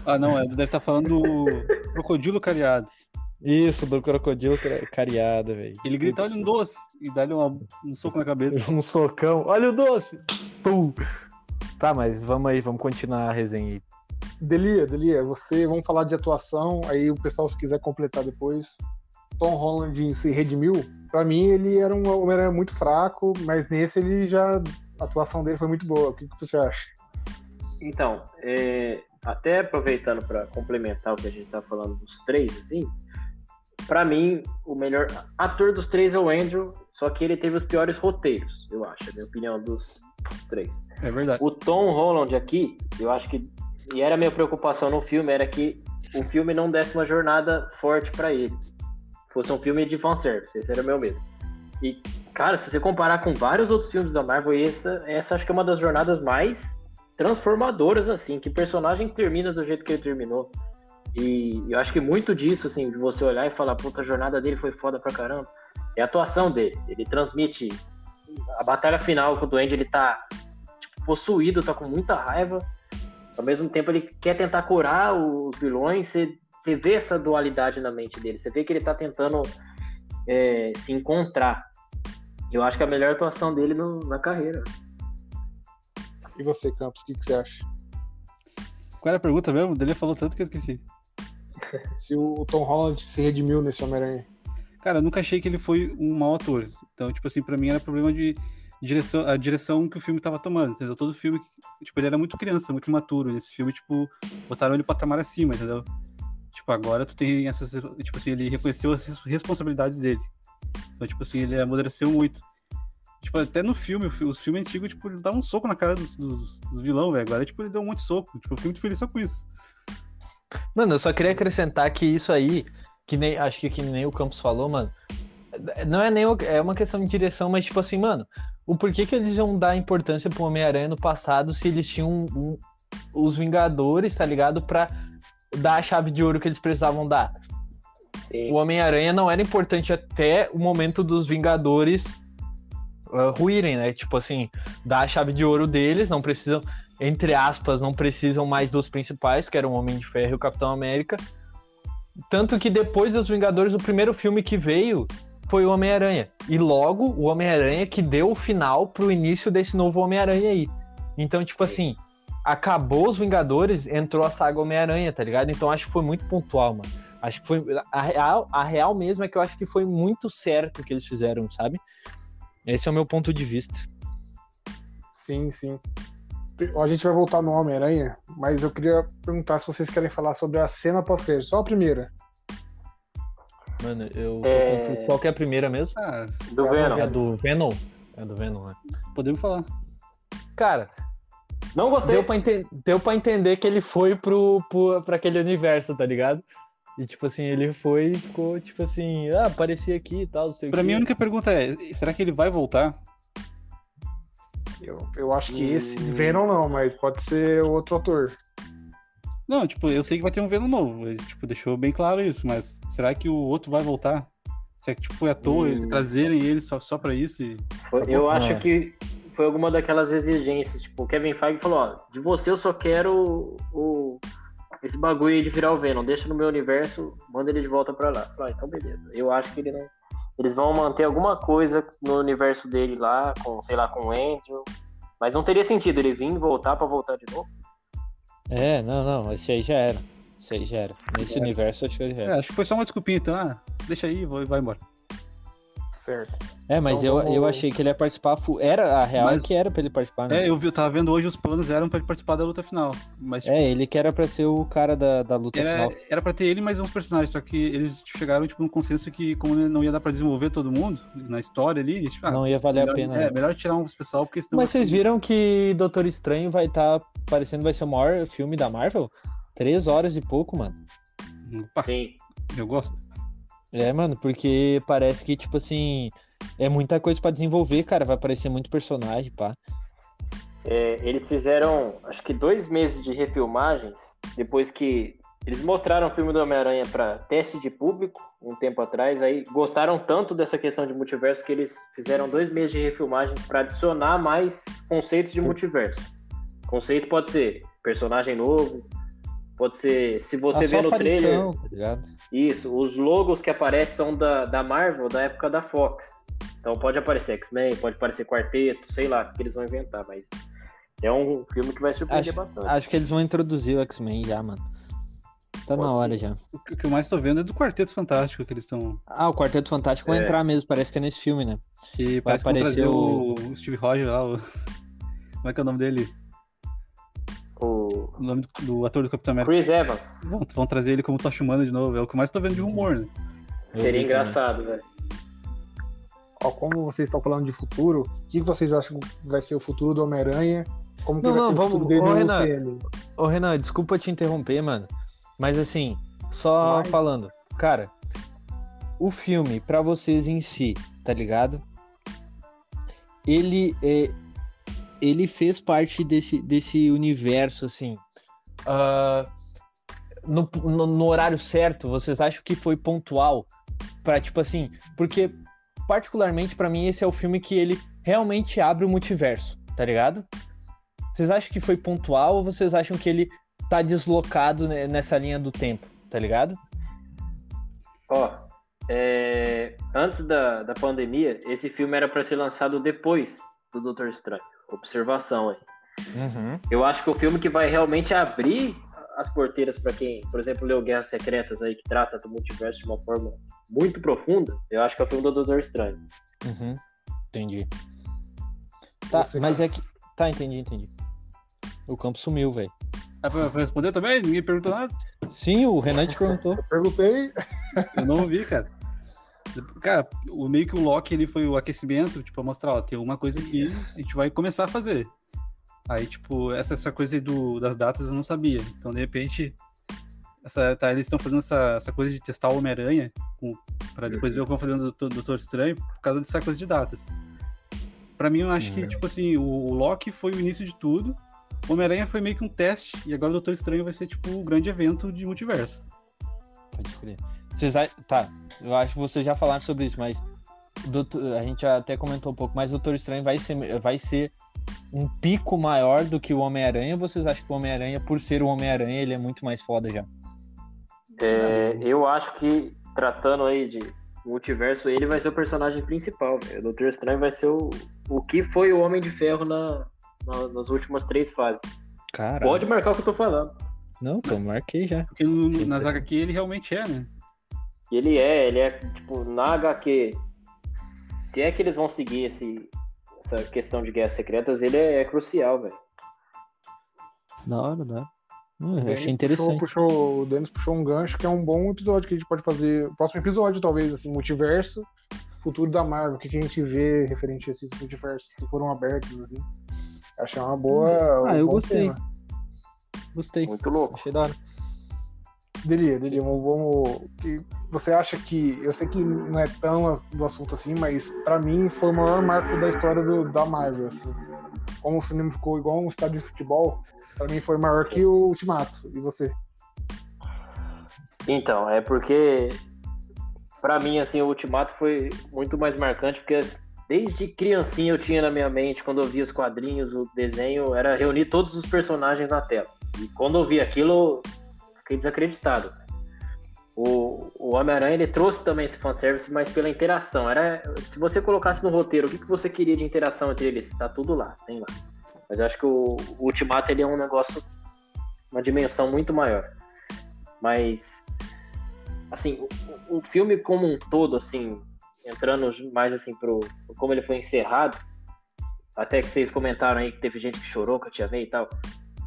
Ah, não, é, deve estar falando do crocodilo cariado. Isso, do crocodilo ca- cariado, velho. Ele grita, olha um doce, e dá-lhe um soco na cabeça. Um socão. Olha o doce! Pum. Tá, mas vamos aí, vamos continuar a resenha aí. Delia, Delia, você, vamos falar de atuação, aí o pessoal, se quiser completar depois. Tom Holland se redimiu. Pra mim, ele era um Homem-Aranha muito fraco, mas nesse ele já. A atuação dele foi muito boa. O que, que você acha? Então, é, até aproveitando para complementar o que a gente tá falando dos três, assim, para mim, o melhor ator dos três é o Andrew, só que ele teve os piores roteiros, eu acho, a minha opinião dos três. É verdade. O Tom Holland aqui, eu acho que, e era a minha preocupação no filme, era que o filme não desse uma jornada forte para ele. Fosse um filme de fanservice, esse era o meu medo. E, cara, se você comparar com vários outros filmes da Marvel, essa, essa acho que é uma das jornadas mais transformadoras, assim, que personagem termina do jeito que ele terminou. E eu acho que muito disso, assim, de você olhar e falar, puta, a jornada dele foi foda pra caramba, é a atuação dele. Ele transmite a batalha final com o Duende, ele tá tipo, possuído, tá com muita raiva. Ao mesmo tempo, ele quer tentar curar os vilões. Você, você vê essa dualidade na mente dele. Você vê que ele tá tentando é, se encontrar. Eu acho que é a melhor atuação dele no- na carreira. E você, Campos, o que, que você acha? Qual era a pergunta mesmo? Ele falou tanto que eu esqueci. Se o Tom Holland se redimiu nesse Homem-Aranha. Cara, eu nunca achei que ele foi um mau ator. Então, tipo assim, pra mim era problema de direção, a direção que o filme tava tomando, entendeu? Todo filme, tipo, ele era muito criança, muito imaturo. Nesse filme, tipo, botaram ele patamar acima, entendeu? Tipo, agora tu tem essas, tipo assim, ele reconheceu as res- responsabilidades dele. Então, tipo assim, ele amadureceu muito. Tipo, até no filme, os filmes antigos, tipo, ele dava um soco na cara dos, dos, dos vilão, velho. Agora, tipo, ele deu um monte de soco. Tipo, eu fiquei muito feliz só com isso. Mano, eu só queria acrescentar que isso aí, que nem, acho que, que nem o Campos falou, mano, não é nem é uma questão de direção, mas tipo assim, mano, o porquê que eles iam dar importância pro Homem-Aranha no passado se eles tinham um- os Vingadores, tá ligado? Pra dar a chave de ouro que eles precisavam dar. Sim. O Homem-Aranha não era importante até o momento dos Vingadores uh, ruírem, né? Tipo assim, dar a chave de ouro deles, não precisam, entre aspas, não precisam mais dos principais, que eram o Homem de Ferro e o Capitão América. Tanto que depois dos Vingadores, o primeiro filme que veio foi o Homem-Aranha. E logo o Homem-Aranha que deu o final pro início desse novo Homem-Aranha aí. Então, tipo assim, acabou os Vingadores, entrou a saga Homem-Aranha, tá ligado? Então acho que foi muito pontual, mano. Acho que foi. A real, a real mesmo é que eu acho que foi muito certo o que eles fizeram, sabe? Esse é o meu ponto de vista. Sim, sim. A gente vai voltar no Homem-Aranha, mas eu queria perguntar se vocês querem falar sobre a cena pós-crédito. Só a primeira. Mano, eu É. confuso. Qual que é a primeira mesmo? Ah, Do É, Venom. É a do Venom? É a do Venom, né? podemos falar. Cara, Não gostei. deu pra, enten- deu pra entender que ele foi pro, pro, pra aquele universo, tá ligado? E tipo assim, ele foi e ficou tipo assim, ah, aparecia aqui e tal, não sei o Pra mim, a única pergunta é: será que ele vai voltar? Eu, eu acho que Hum. esse Venom não, mas pode ser outro ator. Não, tipo, eu sei que vai ter um Venom novo. Ele, tipo, deixou bem claro isso, mas será que o outro vai voltar? Será que tipo, foi à toa Hum. trazerem ele só, só pra isso? E... Foi- eu acho É. que foi alguma daquelas exigências. Tipo, o Kevin Feige falou: ó, de você eu só quero o, esse bagulho aí de virar o Venom. Deixa no meu universo, manda ele de volta pra lá. Falei, ah, então beleza. Eu acho que ele não. Eles vão manter alguma coisa no universo dele lá, com, sei lá, com o Andrew. Mas não teria sentido ele vir voltar pra voltar de novo. É, não, não, esse aí já era. Esse aí já era. Nesse universo acho que já É, era. acho que foi só uma desculpinha, então. Ah, deixa aí e vai embora. Certo. É, mas Então eu, vamos- eu achei que ele ia participar. fu- Era, a real Mas- é que era pra ele participar, né? É, eu vi, eu tava vendo hoje os planos eram pra ele participar da luta final. Mas tipo, É, ele que era pra ser o cara da, da luta era, final. era pra ter ele mais uns personagens, só que eles chegaram tipo, num consenso que, como não ia dar pra desenvolver todo mundo na história ali, tipo, ah, Não ia valer melhor, a pena. É, né? melhor tirar uns pessoal, porque senão. Mas vocês ficar- viram que Doutor Estranho vai estar parecendo vai ser o maior filme da Marvel? Três horas e pouco, mano. Opa, Sim. eu gosto. É, mano, porque parece que, tipo assim, é muita coisa pra desenvolver, cara. Vai aparecer muito personagem, pá. É, eles fizeram, acho que dois meses de refilmagens, depois que eles mostraram o filme do Homem-Aranha para teste de público um tempo atrás, aí gostaram tanto dessa questão de multiverso que eles fizeram dois meses de refilmagens para adicionar mais conceitos de multiverso. Conceito pode ser personagem novo, pode ser, se você Ah, vê no trailer, tá isso, os logos que aparecem são da, da Marvel, da época da Fox. Então pode aparecer X-Men, pode aparecer Quarteto, sei lá o que eles vão inventar, mas é um filme que vai surpreender Acho, bastante. acho que eles vão introduzir o X-Men já, mano. Tá na Pode hora ser. já. O que que eu mais tô vendo é do Quarteto Fantástico que eles estão. Ah, o Quarteto Fantástico vai É. entrar mesmo, parece que é nesse filme, né? Que parece que vão aparecer o- o... o Steve Rogers lá. O... Como é que é o nome dele? O nome do, do ator do Capitão América. Chris Evans. Vão, vão trazer ele como Tocha Humana de novo. É o que eu mais tô vendo de rumor, né? Seria engraçado, velho. Ó, como vocês estão falando de futuro, o que vocês acham que vai ser o futuro do Homem-Aranha? Como que Não, vai não, ser vamos- o futuro dele ô, no Renan. UCM? Ô, Renan, desculpa te interromper, mano. Mas assim, só Vai. falando. Cara, o filme, pra vocês em si, tá ligado? Ele é, ele fez parte desse, desse universo, assim. Ah, no, no, no horário certo, vocês acham que foi pontual? Pra, tipo assim, porque, particularmente, pra mim, esse é o filme que ele realmente abre o multiverso, tá ligado? Vocês acham que foi pontual ou vocês acham que ele tá deslocado nessa linha do tempo, tá ligado? Ó, é, antes da, da pandemia, esse filme era pra ser lançado depois do Doutor Estranho. Observação aí. Eu acho que o filme que vai realmente abrir as porteiras pra quem, por exemplo, leu Guerras Secretas aí, que trata do multiverso de uma forma muito profunda, eu acho que é o filme do Doutor Estranho. Uhum. Entendi. Tá, Você- mas é que. Tá, entendi, entendi. O campo sumiu, velho. Ah, pra, pra responder também? Ninguém perguntou nada? Sim, o Renan te perguntou. Perguntei, Eu não ouvi, cara. Cara, o, meio que o Loki ele foi o aquecimento, tipo, pra mostrar, ó, tem alguma coisa que a gente vai começar a fazer. Aí, tipo, essa, essa coisa aí do, das datas eu não sabia. Então, de repente, essa, tá, eles estão fazendo essa, essa coisa de testar o Homem-Aranha pra depois ver o que vão fazendo do Doutor- Estranho por causa dessa coisa de datas. Pra mim, eu acho que, Uhum. tipo assim, o, o Loki foi o início de tudo. O Homem-Aranha foi meio que um teste, e agora o Doutor Estranho vai ser, tipo, o grande evento de multiverso. Pode crer. Vocês, tá, eu acho que vocês já falaram sobre isso, mas o Doutor- a gente até comentou um pouco, mas o Doutor Estranho vai ser, vai ser um pico maior do que o Homem-Aranha? Ou vocês acham que o Homem-Aranha, por ser o Homem-Aranha, ele é muito mais foda já? É, eu acho que, tratando aí de multiverso, ele vai ser o personagem principal. velho. O Doutor Estranho vai ser o, o que foi o Homem de Ferro na, na- nas últimas três fases. Cara, Pode marcar o que eu tô falando. não, então marquei já. Porque no, nas HQ ele realmente é, né? E ele é, ele é, tipo, na HQ, se é que eles vão seguir esse, essa questão de guerras secretas, ele é, é crucial, velho. Da hora, da hora. Hum, eu achei interessante. Puxou, puxou- o Denis puxou um gancho que é um bom episódio que a gente pode fazer. O próximo episódio, talvez, assim, multiverso, futuro da Marvel. O que, que a gente vê referente a esses multiversos que foram abertos, assim. Achei uma boa. Ah, um eu gostei. tema. Gostei. Muito louco. Achei da hora. Delia, Delia, vamos. você acha que. Eu sei que não é tão do assunto assim, mas pra mim foi o maior marco da história do- da Marvel, assim. Como o cinema ficou igual um estádio de futebol, pra mim foi maior que o Ultimato. E você? Então, é porque pra mim assim, o Ultimato foi muito mais marcante porque desde criancinha eu tinha na minha mente quando eu via os quadrinhos, o desenho era reunir todos os personagens na tela. E quando eu vi aquilo, eu fiquei desacreditado. O, o Homem-Aranha ele trouxe também esse fanservice, mas pela interação. Era, se você colocasse no roteiro o que, que você queria de interação entre eles, tá tudo lá, tem lá. Mas acho que o, o Ultimato ele é um negócio, uma dimensão muito maior. Mas assim, o, o filme como um todo, assim, entrando mais assim pro como ele foi encerrado, até que vocês comentaram aí que teve gente que chorou, que eu tinha ver e tal.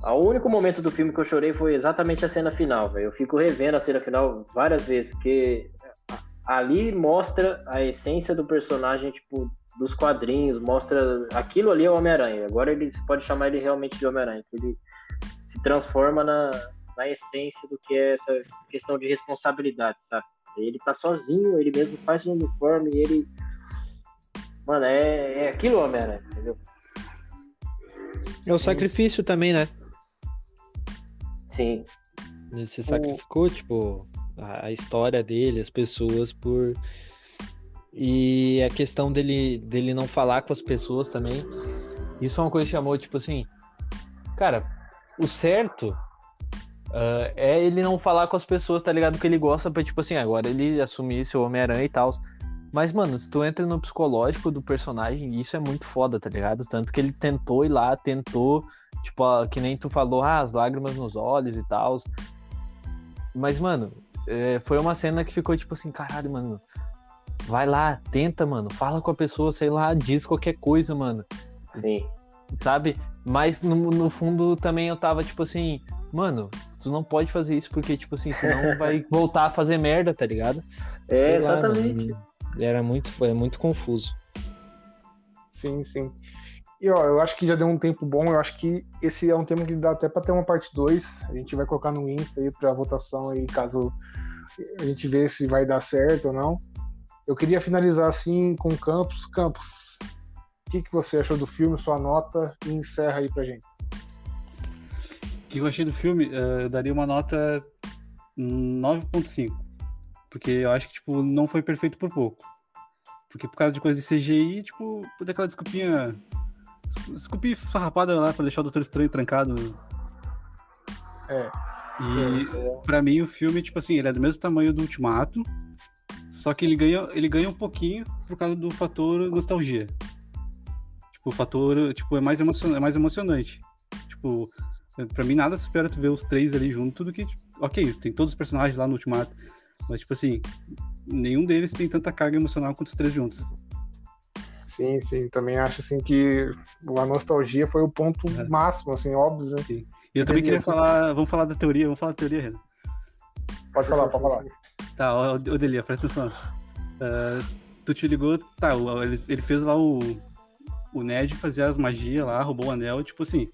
O único momento do filme que eu chorei foi exatamente a cena final, velho. Eu fico revendo a cena final várias vezes, porque ali mostra a essência do personagem, tipo, dos quadrinhos, mostra aquilo ali é o Homem-Aranha. Agora ele pode chamar ele realmente de Homem-Aranha, ele se transforma na, na essência do que é essa questão de responsabilidade, sabe? Ele tá sozinho, ele mesmo faz o uniforme, ele. Mano, é, é aquilo, Homem-Aranha, entendeu? É o sacrifício também, né? Sim. Ele se sacrificou, tipo, a, a história dele, as pessoas por. E a questão dele, dele não falar com as pessoas também. Isso é uma coisa que chamou, tipo assim. Cara, o certo uh, é ele não falar com as pessoas, tá ligado? Que ele gosta pra, tipo assim, agora ele assumir seu Homem-Aranha e tal. Mas, mano, se tu entra no psicológico do personagem, isso é muito foda, tá ligado? Tanto que ele tentou ir lá, tentou, tipo, que nem tu falou, ah, as lágrimas nos olhos e tal. Mas, mano, é, foi uma cena que ficou tipo assim, caralho, mano. Vai lá, tenta, mano. Fala com a pessoa, sei lá, diz qualquer coisa, mano. Sim. Sabe? Mas no, no fundo também eu tava tipo assim, mano, tu não pode fazer isso porque, tipo assim, senão vai voltar a fazer merda, tá ligado? É, Sei lá, exatamente. mano. Era muito, foi muito confuso. Sim, sim. E ó, eu acho que já deu um tempo bom. Eu acho que esse é um tema que dá até para ter uma parte 2. A gente vai colocar no Insta aí pra votação aí, caso a gente vê se vai dar certo ou não. Eu queria finalizar assim com o Campos. Campos, o que, que você achou do filme, sua nota e encerra aí pra gente. O que eu achei do filme? Eh, Eu daria uma nota 9.5. Porque eu acho que, tipo, não foi perfeito por pouco. Porque por causa de coisa de CGI, tipo, daquela desculpinha. Desculpinha farrapada lá pra deixar o Doutor Estranho trancado. É. E pra mim o filme, tipo assim, ele é do mesmo tamanho do Ultimato. Só que ele ganha, ele ganha um pouquinho por causa do fator nostalgia. Tipo, o fator, tipo, é mais, emocion, é mais emocionante. Tipo, pra mim nada supera tu ver os três ali junto do que, tipo, ok, tem todos os personagens lá no Ultimato. Mas, tipo assim, nenhum deles tem tanta carga emocional quanto os três juntos. Sim, sim. Também acho assim que a nostalgia foi o ponto É. máximo, assim, óbvio, né? E eu também queria falar, vamos falar da teoria, vamos falar da teoria, Renan. Pode falar, pode falar. Tá, ô Delia, presta atenção. Ah, tu te ligou, tá, ele, ele fez lá o, o Ned fazer as magias lá, roubou o anel, tipo assim,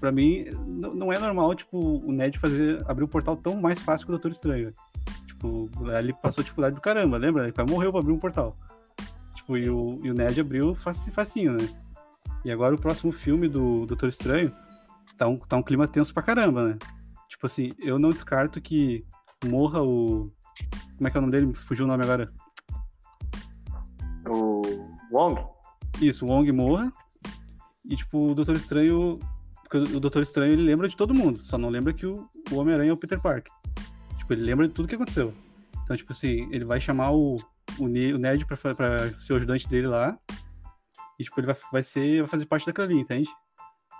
pra mim, não é normal, tipo, o Ned fazer, abrir o portal tão mais fácil que o Doutor Estranho. Tipo, ele passou dificuldade do caramba, lembra? Ele quase morreu pra abrir um portal. Tipo, e o, e o Ned abriu faci- facinho, né? E agora o próximo filme do Doutor Estranho tá um, tá um clima tenso pra caramba, né? Tipo assim, eu não descarto que morra o. Como é que é o nome dele? Fugiu o nome agora. O Wong? Isso, o Wong morra. E, tipo, o Doutor Estranho. Porque o Doutor Estranho ele lembra de todo mundo, só não lembra que o, o Homem-Aranha é o Peter Parker. Tipo, ele lembra de tudo que aconteceu. Então, tipo assim, ele vai chamar o, o, Ne- o Ned pra, pra ser o ajudante dele lá. E, tipo, ele vai, vai ser. vai fazer parte daquilo ali, entende?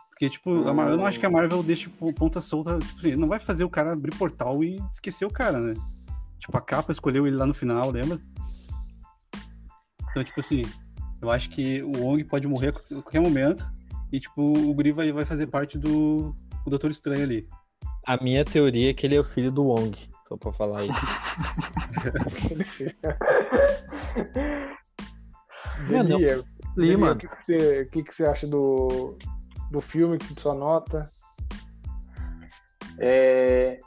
Porque, tipo, Mar- eu não acho que a Marvel deixe tipo, ponta solta. Tipo assim, não vai fazer o cara abrir portal e esquecer o cara, né? Tipo, a capa escolheu ele lá no final, lembra? Então, tipo assim, eu acho que o Wong pode morrer a qualquer momento. E, tipo, o Guri vai, vai fazer parte do, do Doutor Estranho ali. A minha teoria é que ele é o filho do Wong, só pra falar aí. Mano, Delia, Li, Delia, mano. O que, que, você, que, que você acha do, do filme, que sua nota? É...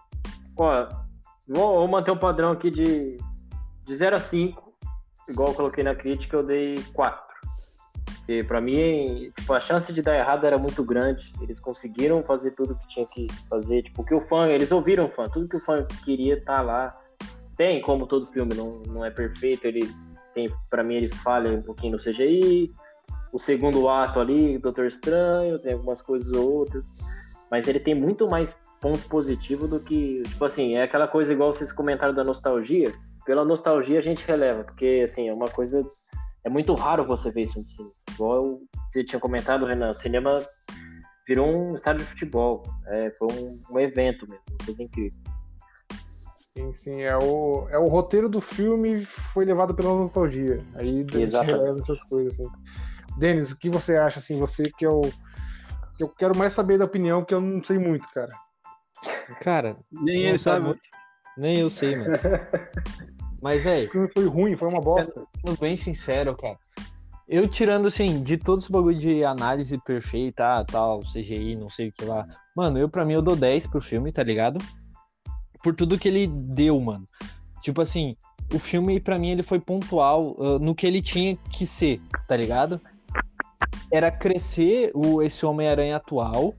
Ó, vou, vou manter o padrão aqui de, de 0 a 5. Igual eu coloquei na crítica, eu dei 4. Porque pra mim, tipo, a chance de dar errado era muito grande. Eles conseguiram fazer tudo que tinha que fazer. Tipo, que o fã, eles ouviram o fã. Tudo que o fã queria tá lá. Tem, como todo filme, não, não é perfeito. Ele tem, pra mim, ele falha um pouquinho no CGI. O segundo ato ali, Doutor Estranho, tem algumas coisas ou outras. Mas ele tem muito mais ponto positivo do que, tipo assim, é aquela coisa igual vocês comentaram da nostalgia. Pela nostalgia a gente releva, porque assim, é uma coisa é muito raro você ver isso no cinema. Igual você tinha comentado, Renan, o cinema virou um estádio de futebol. É, foi um, um evento mesmo, uma coisa incrível. Sim, sim, é o, é o roteiro do filme foi levado pela nostalgia. Aí Exatamente. essas coisas, assim. Denis, o que você acha, assim, você que é o... Eu quero mais saber da opinião, porque eu não sei muito, cara. Cara, Nem ele sabe. muito. Nem eu sei, mano. Mas, O velho, filme foi ruim, foi uma bosta. sendo bem sincero, cara. Eu tirando, assim, de todos os bagulho de análise perfeita, ah, tal, CGI, não sei o que lá. Mano, eu pra mim eu dou 10 pro filme, tá ligado? Por tudo que ele deu, mano. Tipo assim, o filme, para mim, ele foi pontual uh, no que ele tinha que ser, tá ligado? Era crescer o, esse Homem-Aranha atual,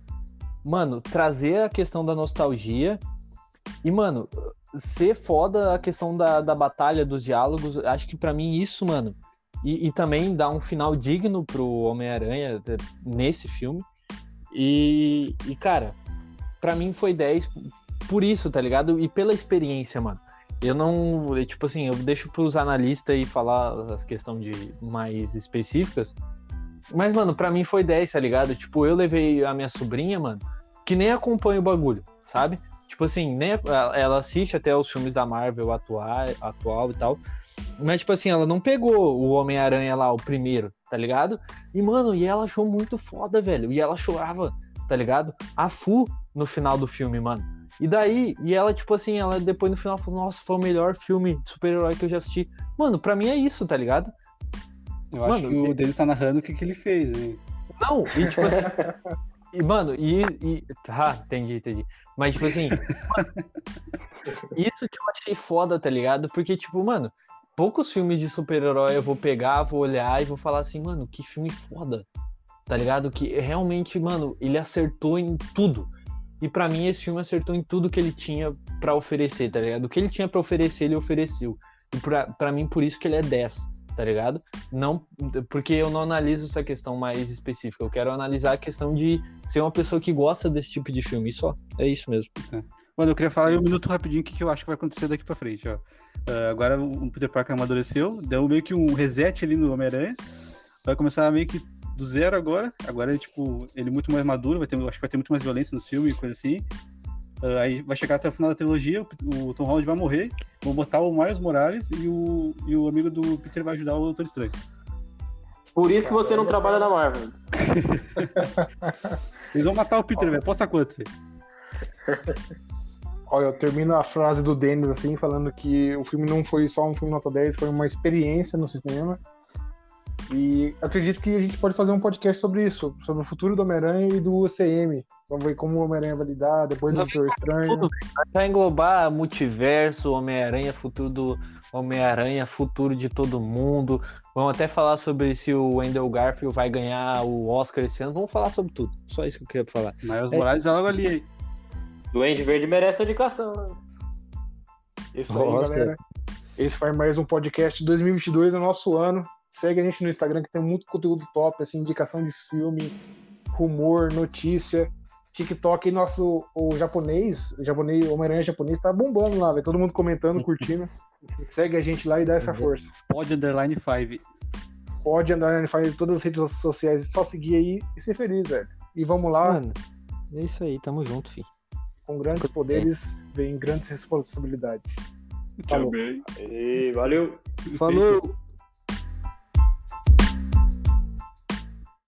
mano, trazer a questão da nostalgia e, mano, ser foda a questão da, da batalha, dos diálogos. Acho que para mim isso, mano, e, e, também dar um final digno pro Homem-Aranha nesse filme. E, e cara, para mim foi 10 por isso, tá ligado? E pela experiência, mano. Eu não, tipo assim, eu deixo pros analistas aí falar as questões de mais específicas. Mas, mano, pra mim foi 10, tá ligado? Tipo, eu levei a minha sobrinha, mano, que nem acompanha o bagulho, sabe? Tipo assim, nem, ela assiste até os filmes da Marvel atual, atual e tal. Mas, tipo assim, ela não pegou o Homem-Aranha lá, o primeiro, tá ligado? E, mano, e ela achou muito foda, velho. E ela chorava, tá ligado? A Fu no final do filme, mano. E daí, e ela, tipo assim, ela depois no final falou, nossa, foi o melhor filme de super-herói que eu já assisti. Mano, pra mim é isso, tá ligado? Eu mano, acho que o deles tá narrando o que, que ele fez, hein? Não, e tipo assim. e, mano, e, e. Ah, entendi, entendi. Mas, tipo assim. isso que eu achei foda, tá ligado? Porque, tipo, mano, poucos filmes de super-herói eu vou pegar, vou olhar e vou falar assim, mano, que filme foda. Tá ligado? Que realmente, mano, ele acertou em tudo. E para mim esse filme acertou em tudo que ele tinha para oferecer, tá ligado? O que ele tinha para oferecer, ele ofereceu. E para mim por isso que ele é 10, tá ligado? Não porque eu não analiso essa questão mais específica. Eu quero analisar a questão de ser uma pessoa que gosta desse tipo de filme, só. É isso mesmo. É. Mano, eu queria falar um minuto rapidinho o que, eu acho que vai acontecer daqui pra frente, ó. Uh, agora o Peter Parker amadureceu, deu meio que um reset ali no Homem-Aranha. Vai começar meio que do zero agora. Agora, tipo, ele é muito mais maduro, vai ter, acho que vai ter muito mais violência no filme e coisa assim. Uh, aí vai chegar até o final da trilogia, o, o Tom Holland vai morrer, vão botar o Miles Morales e o, e o amigo do Peter vai ajudar o Doutor Estranho. Por isso que você não trabalha na Marvel. Eles vão matar o Peter, velho. Posta quanto, velho? Olha, eu termino a frase do Denis assim, falando que o filme não foi só um filme nota 10, foi uma experiência no cinema. E acredito que a gente pode fazer um podcast sobre isso, sobre o futuro do Homem-Aranha e do UCM. Vamos ver como o Homem-Aranha vai lidar, depois do Doutor Estranho. Vai englobar multiverso, Homem-Aranha, futuro do Homem-Aranha, futuro de todo mundo. Vamos até falar sobre se o Wendell Garfield vai ganhar o Oscar esse ano. Vamos falar sobre tudo. Só isso que eu queria falar. Mas os é... Morales é logo ali aí. Duende Verde merece a indicação. Né? Isso aí, galera. Esse foi mais um podcast 2022, é o nosso ano. Segue a gente no Instagram que tem muito conteúdo top, assim, indicação de filme, rumor, notícia. TikTok, nosso o japonês, o japonês, o Homem-Aranha japonês tá bombando lá, velho. Todo mundo comentando, curtindo. Segue a gente lá e dá essa uhum. força. Pode underline 5. Pode underline 5 em todas as redes sociais. Só seguir aí e ser feliz, velho. E vamos lá. Mano, é isso aí, tamo junto, filho. Com grandes poderes vem grandes responsabilidades. Falou. E valeu. Falou.